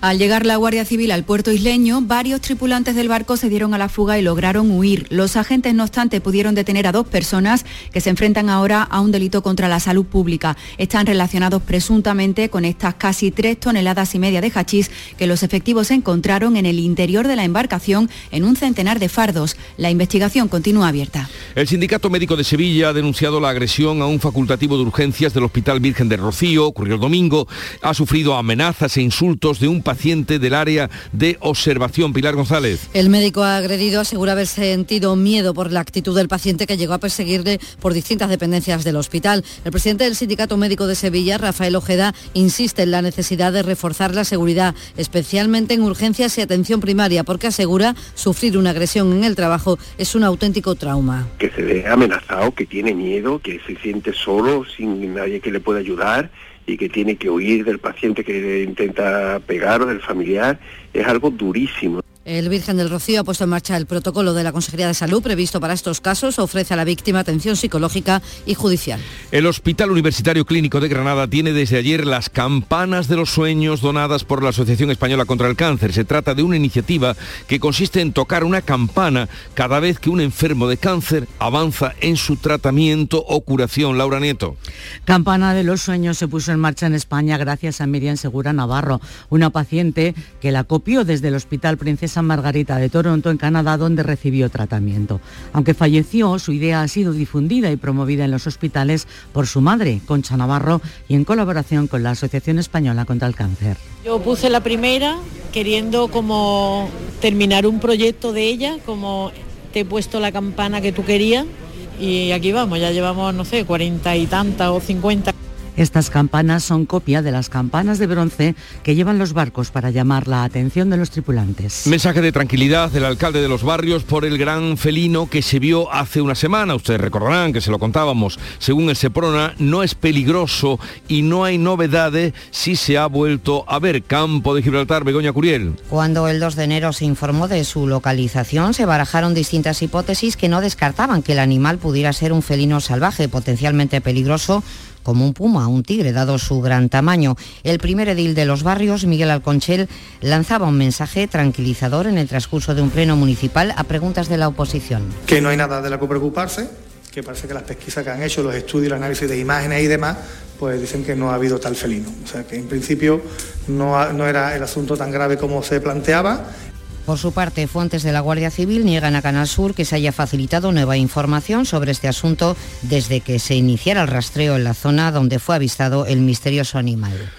Al llegar la Guardia Civil al puerto isleño, varios tripulantes del barco se dieron a la fuga y lograron huir. Los agentes, no obstante, pudieron detener a dos personas que se enfrentan ahora a un delito contra la salud pública. Están relacionados presuntamente con estas casi tres toneladas y media de hachís que los efectivos encontraron en el interior de la embarcación en un centenar de fardos. La investigación continúa abierta. El Sindicato Médico de Sevilla ha denunciado la agresión a un facultativo de urgencias del Hospital Virgen de Rocío, ocurrió el domingo, ha sufrido amenazas e insultos de un paciente del área de observación. Pilar González. El médico agredido asegura haber sentido miedo por la actitud del paciente que llegó a perseguirle por distintas dependencias del hospital. El presidente del Sindicato Médico de Sevilla, Rafael Ojeda, insiste en la necesidad de reforzar la seguridad, especialmente en urgencias y atención primaria, porque asegura sufrir una agresión en el trabajo es un auténtico trauma. Que se ve amenazado, que tiene miedo, que se siente solo, sin nadie que le pueda ayudar y que tiene que huir del paciente que intenta pegar o del familiar, es algo durísimo. El Virgen del Rocío ha puesto en marcha el protocolo de la Consejería de Salud previsto para estos casos. Ofrece a la víctima atención psicológica y judicial. El Hospital Universitario Clínico de Granada tiene desde ayer las campanas de los sueños donadas por la Asociación Española contra el Cáncer. Se trata de una iniciativa que consiste en tocar una campana cada vez que un enfermo de cáncer avanza en su tratamiento o curación. Laura Nieto. Campana de los sueños se puso en marcha en España gracias a Miriam Segura Navarro, una paciente que la copió desde el Hospital Princesa Margarita de Toronto, en Canadá, donde recibió tratamiento. Aunque falleció, su idea ha sido difundida y promovida en los hospitales por su madre, Concha Navarro, y en colaboración con la Asociación Española contra el Cáncer. Yo puse la primera queriendo como terminar un proyecto de ella, como te he puesto la campana que tú querías y aquí vamos, ya llevamos, no sé, cuarenta y tantas o cincuenta. Estas campanas son copia de las campanas de bronce que llevan los barcos para llamar la atención de los tripulantes. Mensaje de tranquilidad del alcalde de los barrios por el gran felino que se vio hace una semana. Ustedes recordarán que se lo contábamos. Según el Seprona, no es peligroso y no hay novedades si se ha vuelto a ver. Campo de Gibraltar, Begoña Curiel. Cuando el 2 de enero se informó de su localización, se barajaron distintas hipótesis que no descartaban que el animal pudiera ser un felino salvaje, potencialmente peligroso como un puma, un tigre, dado su gran tamaño. El primer edil de los barrios, Miguel Alconchel, lanzaba un mensaje tranquilizador en el transcurso de un pleno municipal a preguntas de la oposición. Que no hay nada de lo que preocuparse, que parece que las pesquisas que han hecho, los estudios, el análisis de imágenes y demás, pues dicen que no ha habido tal felino. O sea que en principio no, no era el asunto tan grave como se planteaba por su parte, fuentes de la Guardia Civil niegan a Canal Sur que se haya facilitado nueva información sobre este asunto desde que se iniciara el rastreo en la zona donde fue avistado el misterioso animal.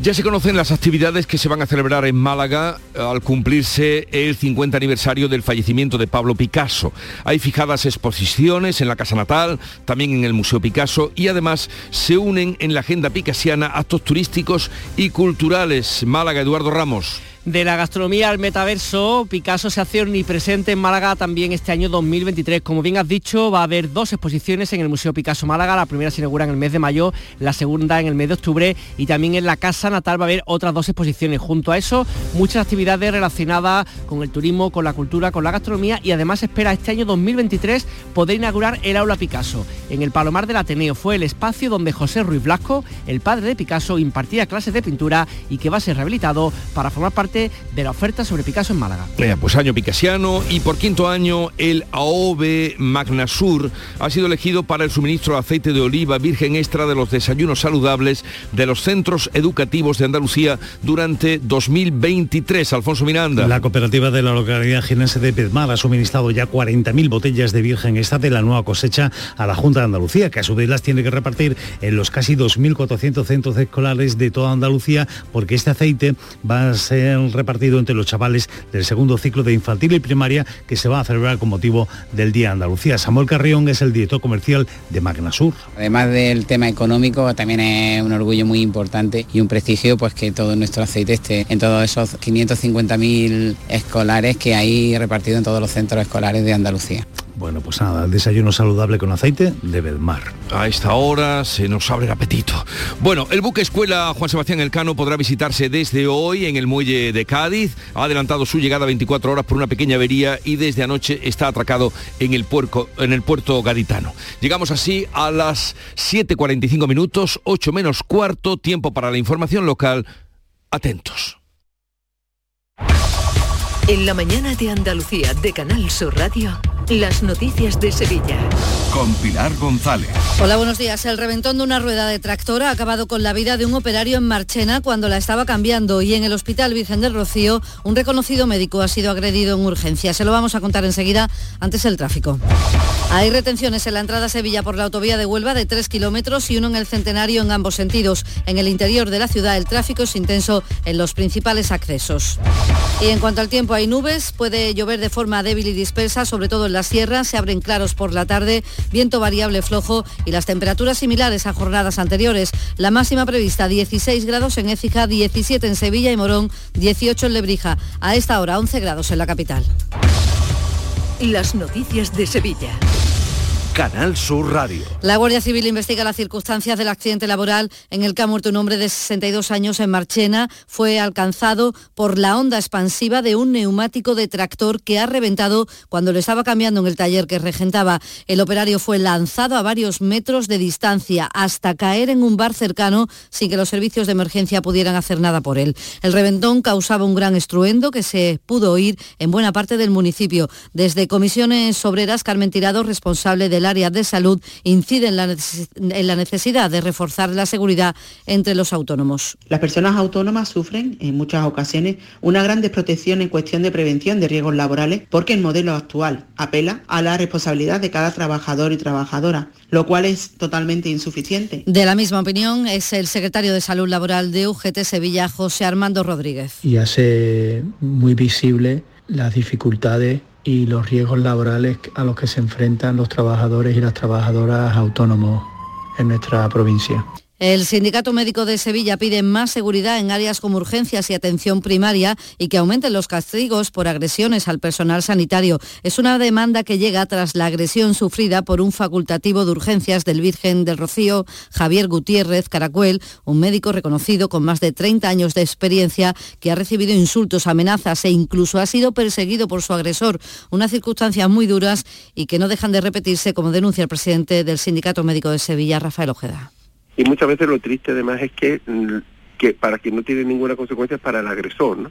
Ya se conocen las actividades que se van a celebrar en Málaga al cumplirse el 50 aniversario del fallecimiento de Pablo Picasso. Hay fijadas exposiciones en la Casa Natal, también en el Museo Picasso y además se unen en la agenda picasiana actos turísticos y culturales. Málaga, Eduardo Ramos. De la gastronomía al metaverso, Picasso se hace omnipresente en Málaga también este año 2023. Como bien has dicho, va a haber dos exposiciones en el Museo Picasso Málaga. La primera se inaugura en el mes de mayo, la segunda en el mes de octubre y también en la Casa Natal va a haber otras dos exposiciones. Junto a eso, muchas actividades relacionadas con el turismo, con la cultura, con la gastronomía y además espera este año 2023 poder inaugurar el Aula Picasso. En el Palomar del Ateneo fue el espacio donde José Ruiz Blasco, el padre de Picasso, impartía clases de pintura y que va a ser rehabilitado para formar parte de la oferta sobre Picasso en Málaga. Eh, pues año picasiano y por quinto año el AOVE Magnasur ha sido elegido para el suministro de aceite de oliva virgen extra de los desayunos saludables de los centros educativos de Andalucía durante 2023. Alfonso Miranda. La cooperativa de la localidad jinense de Pedmar ha suministrado ya 40.000 botellas de virgen extra de la nueva cosecha a la Junta de Andalucía, que a su vez las tiene que repartir en los casi 2.400 centros escolares de toda Andalucía, porque este aceite va a ser repartido entre los chavales del segundo ciclo de infantil y primaria que se va a celebrar con motivo del Día Andalucía. Samuel Carrión es el director comercial de Magnasur. Además del tema económico, también es un orgullo muy importante y un prestigio pues que todo nuestro aceite esté en todos esos 550.000 escolares que hay repartidos en todos los centros escolares de Andalucía. Bueno, pues nada, el desayuno saludable con aceite de Bedmar. A esta hora se nos abre el apetito. Bueno, el buque escuela Juan Sebastián Elcano podrá visitarse desde hoy en el muelle de Cádiz. Ha adelantado su llegada a 24 horas por una pequeña avería y desde anoche está atracado en el, puerco, en el puerto gaditano. Llegamos así a las 7.45 minutos, 8 menos cuarto, tiempo para la información local. Atentos. En la mañana de Andalucía de Canal Sur Radio, las noticias de Sevilla. Con Pilar González. Hola, buenos días. El reventón de una rueda de tractor ha acabado con la vida de un operario en Marchena cuando la estaba cambiando y en el Hospital Virgen del Rocío un reconocido médico ha sido agredido en urgencia. Se lo vamos a contar enseguida antes el tráfico. Hay retenciones en la entrada a Sevilla por la autovía de Huelva de 3 kilómetros y uno en el Centenario en ambos sentidos. En el interior de la ciudad el tráfico es intenso en los principales accesos. Y en cuanto al tiempo, hay nubes, puede llover de forma débil y dispersa, sobre todo en las sierras, se abren claros por la tarde, viento variable flojo y las temperaturas similares a jornadas anteriores. La máxima prevista 16 grados en Écija, 17 en Sevilla y Morón, 18 en Lebrija. A esta hora 11 grados en la capital. Las noticias de Sevilla. Canal Sur Radio. La Guardia Civil investiga las circunstancias del accidente laboral en el que ha muerto un hombre de 62 años en Marchena. Fue alcanzado por la onda expansiva de un neumático de tractor que ha reventado cuando lo estaba cambiando en el taller que regentaba. El operario fue lanzado a varios metros de distancia hasta caer en un bar cercano sin que los servicios de emergencia pudieran hacer nada por él. El reventón causaba un gran estruendo que se pudo oír en buena parte del municipio. Desde comisiones obreras, Carmen Tirado, responsable del área de salud incide en la, en la necesidad de reforzar la seguridad entre los autónomos. Las personas autónomas sufren en muchas ocasiones una gran desprotección en cuestión de prevención de riesgos laborales porque el modelo actual apela a la responsabilidad de cada trabajador y trabajadora, lo cual es totalmente insuficiente. De la misma opinión es el secretario de Salud Laboral de UGT Sevilla, José Armando Rodríguez. Y hace muy visible las dificultades y los riesgos laborales a los que se enfrentan los trabajadores y las trabajadoras autónomos en nuestra provincia. El Sindicato Médico de Sevilla pide más seguridad en áreas como urgencias y atención primaria y que aumenten los castigos por agresiones al personal sanitario. Es una demanda que llega tras la agresión sufrida por un facultativo de urgencias del Virgen del Rocío, Javier Gutiérrez Caracuel, un médico reconocido con más de 30 años de experiencia que ha recibido insultos, amenazas e incluso ha sido perseguido por su agresor. Unas circunstancias muy duras y que no dejan de repetirse, como denuncia el presidente del Sindicato Médico de Sevilla, Rafael Ojeda. Y muchas veces lo triste además es que, mm, que para quien no tiene ninguna consecuencia es para el agresor, ¿no?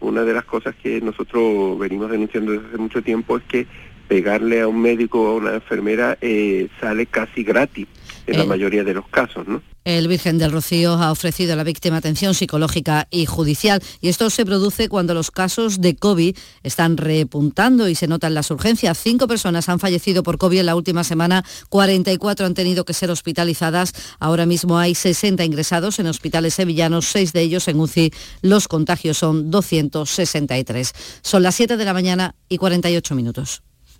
Una de las cosas que nosotros venimos denunciando desde hace mucho tiempo es que pegarle a un médico o a una enfermera eh, sale casi gratis en la Eh. mayoría de los casos, ¿no? El Virgen del Rocío ha ofrecido a la víctima atención psicológica y judicial y esto se produce cuando los casos de COVID están repuntando y se notan las urgencias. Cinco personas han fallecido por COVID en la última semana, 44 han tenido que ser hospitalizadas. Ahora mismo hay 60 ingresados en hospitales sevillanos, seis de ellos en UCI. Los contagios son 263. Son las 7 de la mañana y 48 minutos.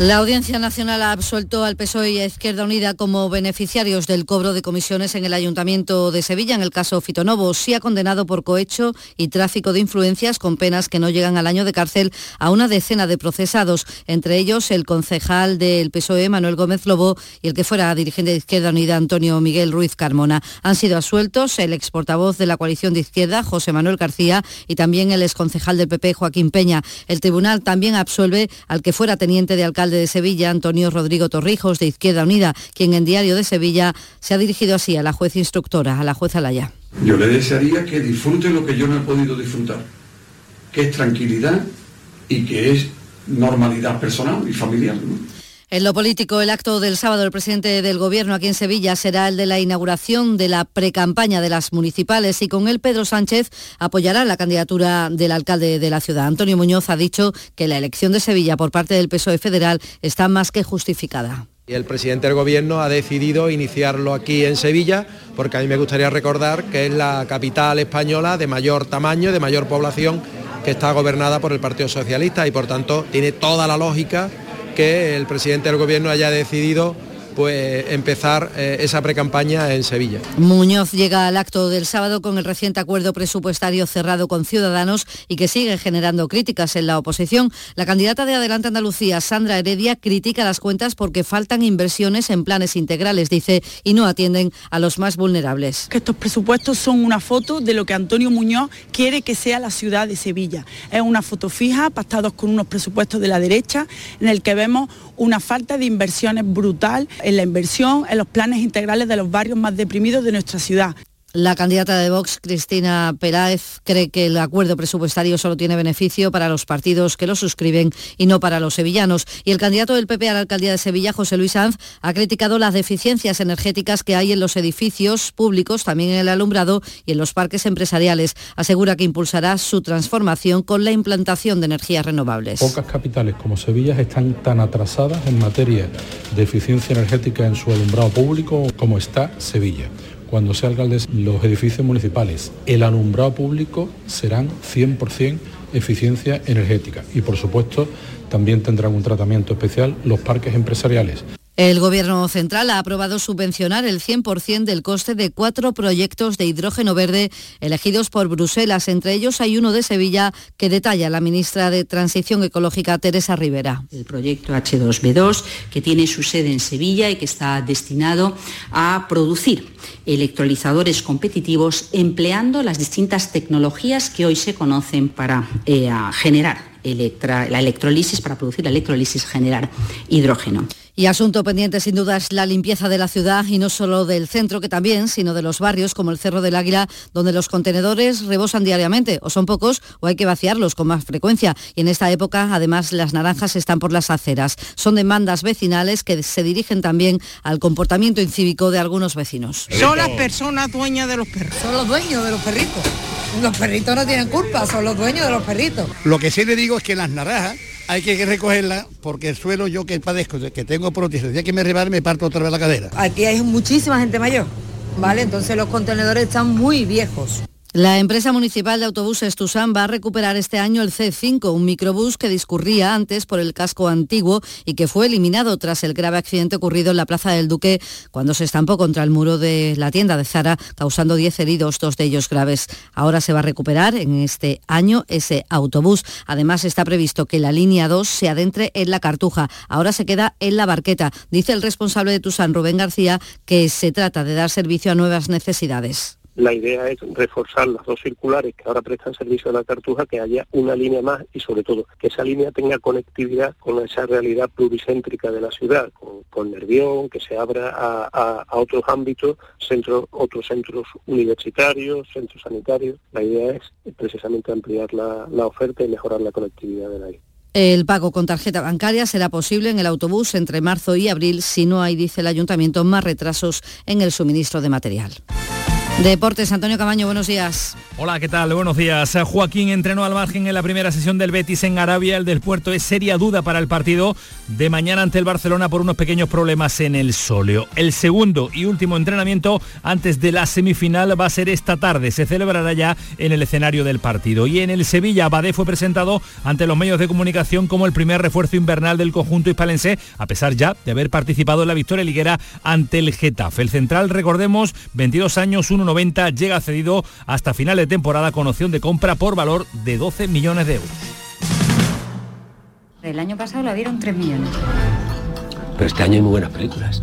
La Audiencia Nacional ha absuelto al PSOE y a Izquierda Unida como beneficiarios del cobro de comisiones en el Ayuntamiento de Sevilla en el caso Fitonovo. Sí ha condenado por cohecho y tráfico de influencias con penas que no llegan al año de cárcel a una decena de procesados, entre ellos el concejal del PSOE Manuel Gómez Lobo y el que fuera dirigente de Izquierda Unida Antonio Miguel Ruiz Carmona. Han sido absueltos el ex portavoz de la coalición de izquierda José Manuel García y también el exconcejal del PP Joaquín Peña. El tribunal también absuelve al que fuera teniente de alcalde de Sevilla, Antonio Rodrigo Torrijos, de Izquierda Unida, quien en Diario de Sevilla se ha dirigido así a la juez instructora, a la jueza Laya. Yo le desearía que disfrute lo que yo no he podido disfrutar, que es tranquilidad y que es normalidad personal y familiar. En lo político, el acto del sábado del presidente del Gobierno aquí en Sevilla será el de la inauguración de la precampaña de las municipales y con él Pedro Sánchez apoyará la candidatura del alcalde de la ciudad. Antonio Muñoz ha dicho que la elección de Sevilla por parte del PSOE federal está más que justificada. El presidente del Gobierno ha decidido iniciarlo aquí en Sevilla porque a mí me gustaría recordar que es la capital española de mayor tamaño, de mayor población que está gobernada por el Partido Socialista y por tanto tiene toda la lógica que el presidente del gobierno haya decidido pues empezar eh, esa precampaña en Sevilla. Muñoz llega al acto del sábado con el reciente acuerdo presupuestario cerrado con Ciudadanos y que sigue generando críticas en la oposición. La candidata de Adelante Andalucía, Sandra Heredia, critica las cuentas porque faltan inversiones en planes integrales, dice, y no atienden a los más vulnerables. Que estos presupuestos son una foto de lo que Antonio Muñoz quiere que sea la ciudad de Sevilla. Es una foto fija, pactados con unos presupuestos de la derecha, en el que vemos una falta de inversiones brutal en la inversión, en los planes integrales de los barrios más deprimidos de nuestra ciudad. La candidata de Vox, Cristina Peláez, cree que el acuerdo presupuestario solo tiene beneficio para los partidos que lo suscriben y no para los sevillanos. Y el candidato del PP a la alcaldía de Sevilla, José Luis Sanz, ha criticado las deficiencias energéticas que hay en los edificios públicos, también en el alumbrado y en los parques empresariales. Asegura que impulsará su transformación con la implantación de energías renovables. Pocas capitales como Sevilla están tan atrasadas en materia de eficiencia energética en su alumbrado público como está Sevilla cuando sea alcalde los edificios municipales, el alumbrado público serán 100% eficiencia energética y por supuesto también tendrán un tratamiento especial los parques empresariales. El Gobierno central ha aprobado subvencionar el 100% del coste de cuatro proyectos de hidrógeno verde elegidos por Bruselas. Entre ellos hay uno de Sevilla que detalla la ministra de Transición Ecológica, Teresa Rivera. El proyecto H2B2, que tiene su sede en Sevilla y que está destinado a producir electrolizadores competitivos empleando las distintas tecnologías que hoy se conocen para eh, generar la electrolisis, para producir la electrolisis, generar hidrógeno. Y asunto pendiente sin duda es la limpieza de la ciudad y no solo del centro que también, sino de los barrios como el Cerro del Águila, donde los contenedores rebosan diariamente, o son pocos o hay que vaciarlos con más frecuencia. Y en esta época, además, las naranjas están por las aceras. Son demandas vecinales que se dirigen también al comportamiento incívico de algunos vecinos. Son las personas dueñas de los perros. Son los dueños de los perritos. Los perritos no tienen culpa, son los dueños de los perritos. Lo que sí le digo es que las naranjas hay que recogerla porque el suelo yo que padezco, que tengo prótesis, ya que me rebale me parto otra vez la cadera. Aquí hay muchísima gente mayor, ¿vale? Entonces los contenedores están muy viejos. La empresa municipal de autobuses Tusan va a recuperar este año el C5, un microbús que discurría antes por el casco antiguo y que fue eliminado tras el grave accidente ocurrido en la Plaza del Duque cuando se estampó contra el muro de la tienda de Zara, causando 10 heridos, dos de ellos graves. Ahora se va a recuperar en este año ese autobús. Además está previsto que la línea 2 se adentre en la Cartuja. Ahora se queda en la Barqueta. Dice el responsable de Tusan, Rubén García, que se trata de dar servicio a nuevas necesidades. La idea es reforzar las dos circulares que ahora prestan servicio a la Cartuja, que haya una línea más y sobre todo que esa línea tenga conectividad con esa realidad pluricéntrica de la ciudad, con, Nervión, que se abra a, otros ámbitos, otros centros universitarios, centros sanitarios. La idea es precisamente ampliar la, la oferta y mejorar la conectividad de la isla. El pago con tarjeta bancaria será posible en el autobús entre marzo y abril si no hay, dice el ayuntamiento, más retrasos en el suministro de material. Deportes, Antonio Camaño, buenos días. Hola, ¿qué tal? Buenos días. Joaquín entrenó al margen en la primera sesión del Betis en Arabia. El del puerto es seria duda para el partido de mañana ante el Barcelona por unos pequeños problemas en el sóleo. El segundo y último entrenamiento antes de la semifinal va a ser esta tarde. Se celebrará ya en el escenario del partido. Y en el Sevilla, Badé fue presentado ante los medios de comunicación como el primer refuerzo invernal del conjunto hispalense, a pesar ya de haber participado en la victoria liguera ante el Getafe. El central, recordemos, 22 años, 1 90 llega cedido hasta final de temporada con opción de compra por valor de 12 millones de euros. El año pasado la vieron 3 millones. Pero este año hay muy buenas películas.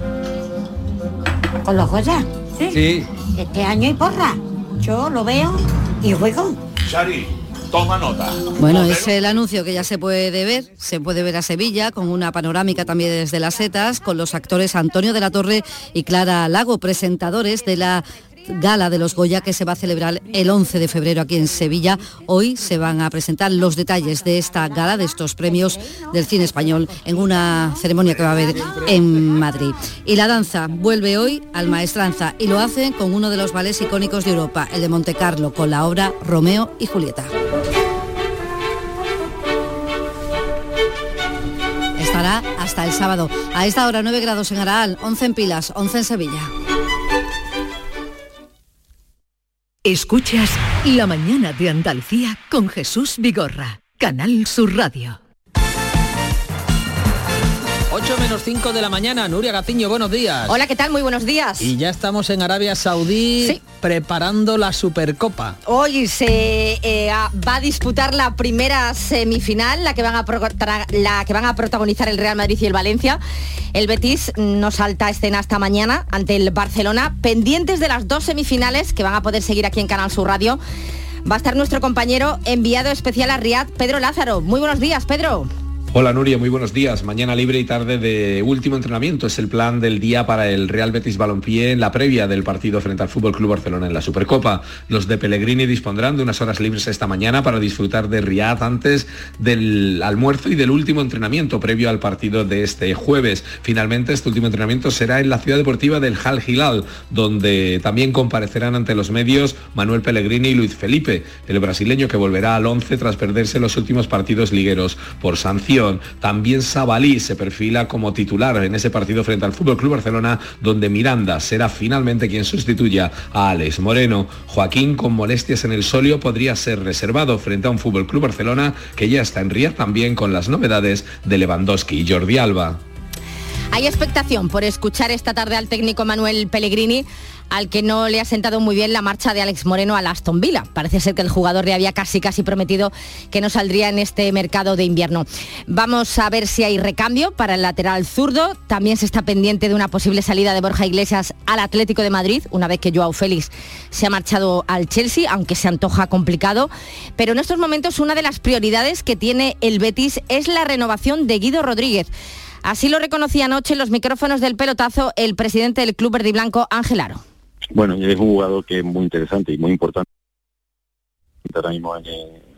¿Con los Goya? ¿Sí? Sí. Este año hay porra. Yo lo veo y juego. Sari, toma nota. Bueno, es el anuncio que ya se puede ver, se puede ver a Sevilla con una panorámica también desde las setas, con los actores Antonio de la Torre y Clara Lago, presentadores de la gala de los Goya que se va a celebrar el 11 de febrero aquí en Sevilla. Hoy se van a presentar los detalles de esta gala, de estos premios del cine español, en una ceremonia que va a haber en Madrid. Y la danza vuelve hoy al Maestranza y lo hacen con uno de los ballets icónicos de Europa, el de Monte Carlo, con la obra Romeo y Julieta. Estará hasta el sábado. A esta hora 9 grados en Araal, 11 en Pilas, 11 en Sevilla. Escuchas La mañana de Andalucía con Jesús Vigorra, Canal Sur Radio. 8 menos 5 de la mañana, Nuria Gaciño, buenos días. Hola, ¿qué tal? Muy buenos días. Y ya estamos en Arabia Saudí preparando la Supercopa. Hoy se eh, va a disputar la primera semifinal, la que, van a la que van a protagonizar el Real Madrid y el Valencia. El Betis no salta a escena hasta mañana ante el Barcelona, pendientes de las dos semifinales que van a poder seguir aquí en Canal Sur Radio. Va a estar nuestro compañero enviado especial a Riad, Pedro Lázaro. Muy buenos días, Pedro. Hola Nuria, muy buenos días. Mañana libre y tarde de último entrenamiento. Es el plan del día para el Real Betis Balompié en la previa del partido frente al Fútbol Club Barcelona en la Supercopa. Los de Pellegrini dispondrán de unas horas libres esta mañana para disfrutar de Riad antes del almuerzo y del último entrenamiento previo al partido de este jueves. Finalmente, este último entrenamiento será en la ciudad deportiva del Hal Hilal, donde también comparecerán ante los medios Manuel Pellegrini y Luis Felipe, el brasileño que volverá al 11 tras perderse los últimos partidos ligueros por sanción. También Sabalí se perfila como titular en ese partido frente al Fútbol Club Barcelona, donde Miranda será finalmente quien sustituya a Alex Moreno. Joaquín, con molestias en el solio, podría ser reservado frente a un Fútbol Club Barcelona que ya está en Ría también con las novedades de Lewandowski y Jordi Alba. Hay expectación por escuchar esta tarde al técnico Manuel Pellegrini, al que no le ha sentado muy bien la marcha de Alex Moreno al Aston Villa. Parece ser que el jugador le había casi casi prometido que no saldría en este mercado de invierno. Vamos a ver si hay recambio para el lateral zurdo. También se está pendiente de una posible salida de Borja Iglesias al Atlético de Madrid, una vez que Joao Félix se ha marchado al Chelsea, aunque se antoja complicado. Pero en estos momentos una de las prioridades que tiene el Betis es la renovación de Guido Rodríguez. Así lo reconocía anoche en los micrófonos del pelotazo el presidente del club verde y blanco, Ángel Aro. Bueno, es un jugador que es muy interesante y muy importante ahora mismo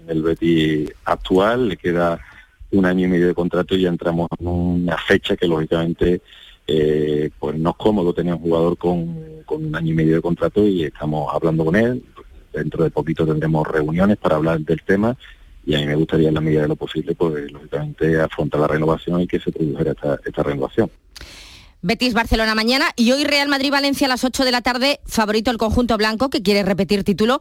el Betis actual, le queda un año y medio de contrato y ya entramos en una fecha que lógicamente eh, pues no es cómodo tener un jugador con, con un año y medio de contrato y estamos hablando con él. Dentro de poquito tendremos reuniones para hablar del tema y a mí me gustaría en la medida de lo posible pues lógicamente afrontar la renovación y que se produjera esta, esta renovación. Betis Barcelona mañana y hoy Real Madrid Valencia a las 8 de la tarde, favorito el conjunto blanco que quiere repetir título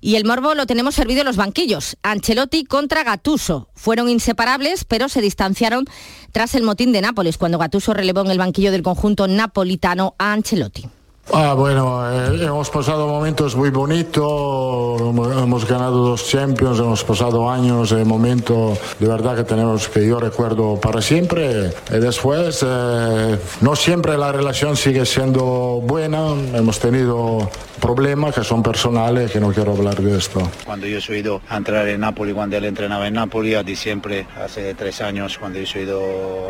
y el morbo lo tenemos servido en los banquillos. Ancelotti contra Gatuso. Fueron inseparables, pero se distanciaron tras el motín de Nápoles cuando Gatuso relevó en el banquillo del conjunto napolitano a Ancelotti. Ah, bueno, eh, hemos pasado momentos muy bonitos, hemos ganado dos Champions, hemos pasado años, eh, momentos de verdad que tenemos que yo recuerdo para siempre. Y después, eh, no siempre la relación sigue siendo buena, hemos tenido problemas que son personales, que no quiero hablar de esto. Cuando yo he ido a entrar en Napoli, cuando él entrenaba en Napoli, a diciembre, hace tres años, cuando yo he ido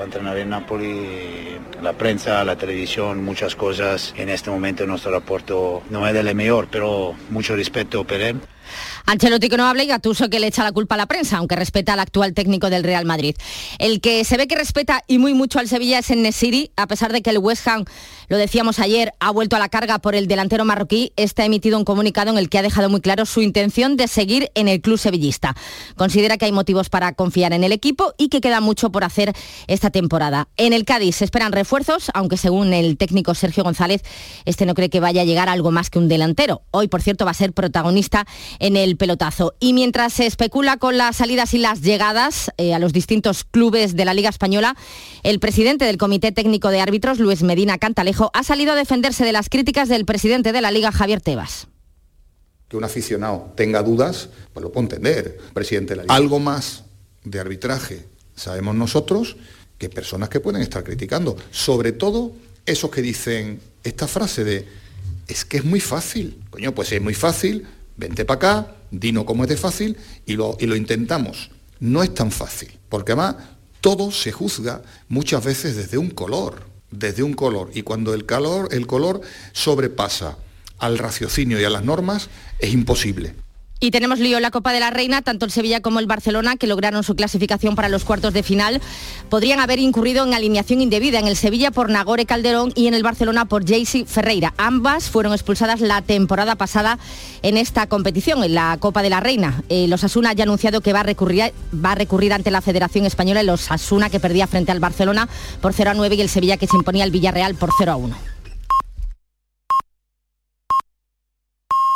a entrenar en Napoli, la prensa, la televisión, muchas cosas. En este momento nuestro aporte no es del mejor, pero mucho respeto por él. Ancelotti que no habla y Gatuso que le echa la culpa a la prensa, aunque respeta al actual técnico del Real Madrid. El que se ve que respeta y muy mucho al Sevilla es en Nesiri, a pesar de que el West Ham, lo decíamos ayer, ha vuelto a la carga por el delantero marroquí, está emitido un comunicado en el que ha dejado muy claro su intención de seguir en el club sevillista. Considera que hay motivos para confiar en el equipo y que queda mucho por hacer esta temporada. En el Cádiz se esperan refuerzos, aunque según el técnico Sergio González, este no cree que vaya a llegar algo más que un delantero. Hoy, por cierto, va a ser protagonista en el pelotazo. Y mientras se especula con las salidas y las llegadas eh, a los distintos clubes de la Liga Española, el presidente del Comité Técnico de Árbitros, Luis Medina Cantalejo, ha salido a defenderse de las críticas del presidente de la Liga, Javier Tebas. Que un aficionado tenga dudas, pues lo puedo entender, presidente. Algo más de arbitraje sabemos nosotros que personas que pueden estar criticando, sobre todo esos que dicen esta frase de es que es muy fácil. Coño, pues es muy fácil, vente para acá, dino cómo es de fácil y lo, y lo intentamos. No es tan fácil, porque además todo se juzga muchas veces desde un color, desde un color. Y cuando el, calor, el color sobrepasa al raciocinio y a las normas, es imposible. Y tenemos lío en la Copa de la Reina, tanto el Sevilla como el Barcelona, que lograron su clasificación para los cuartos de final, podrían haber incurrido en alineación indebida en el Sevilla por Nagore Calderón y en el Barcelona por Jaycee Ferreira. Ambas fueron expulsadas la temporada pasada en esta competición, en la Copa de la Reina. Eh, los Asuna ya ha anunciado que va a, recurrir, va a recurrir ante la Federación Española, los Asuna que perdía frente al Barcelona por 0 a 9 y el Sevilla que se imponía al Villarreal por 0 a 1.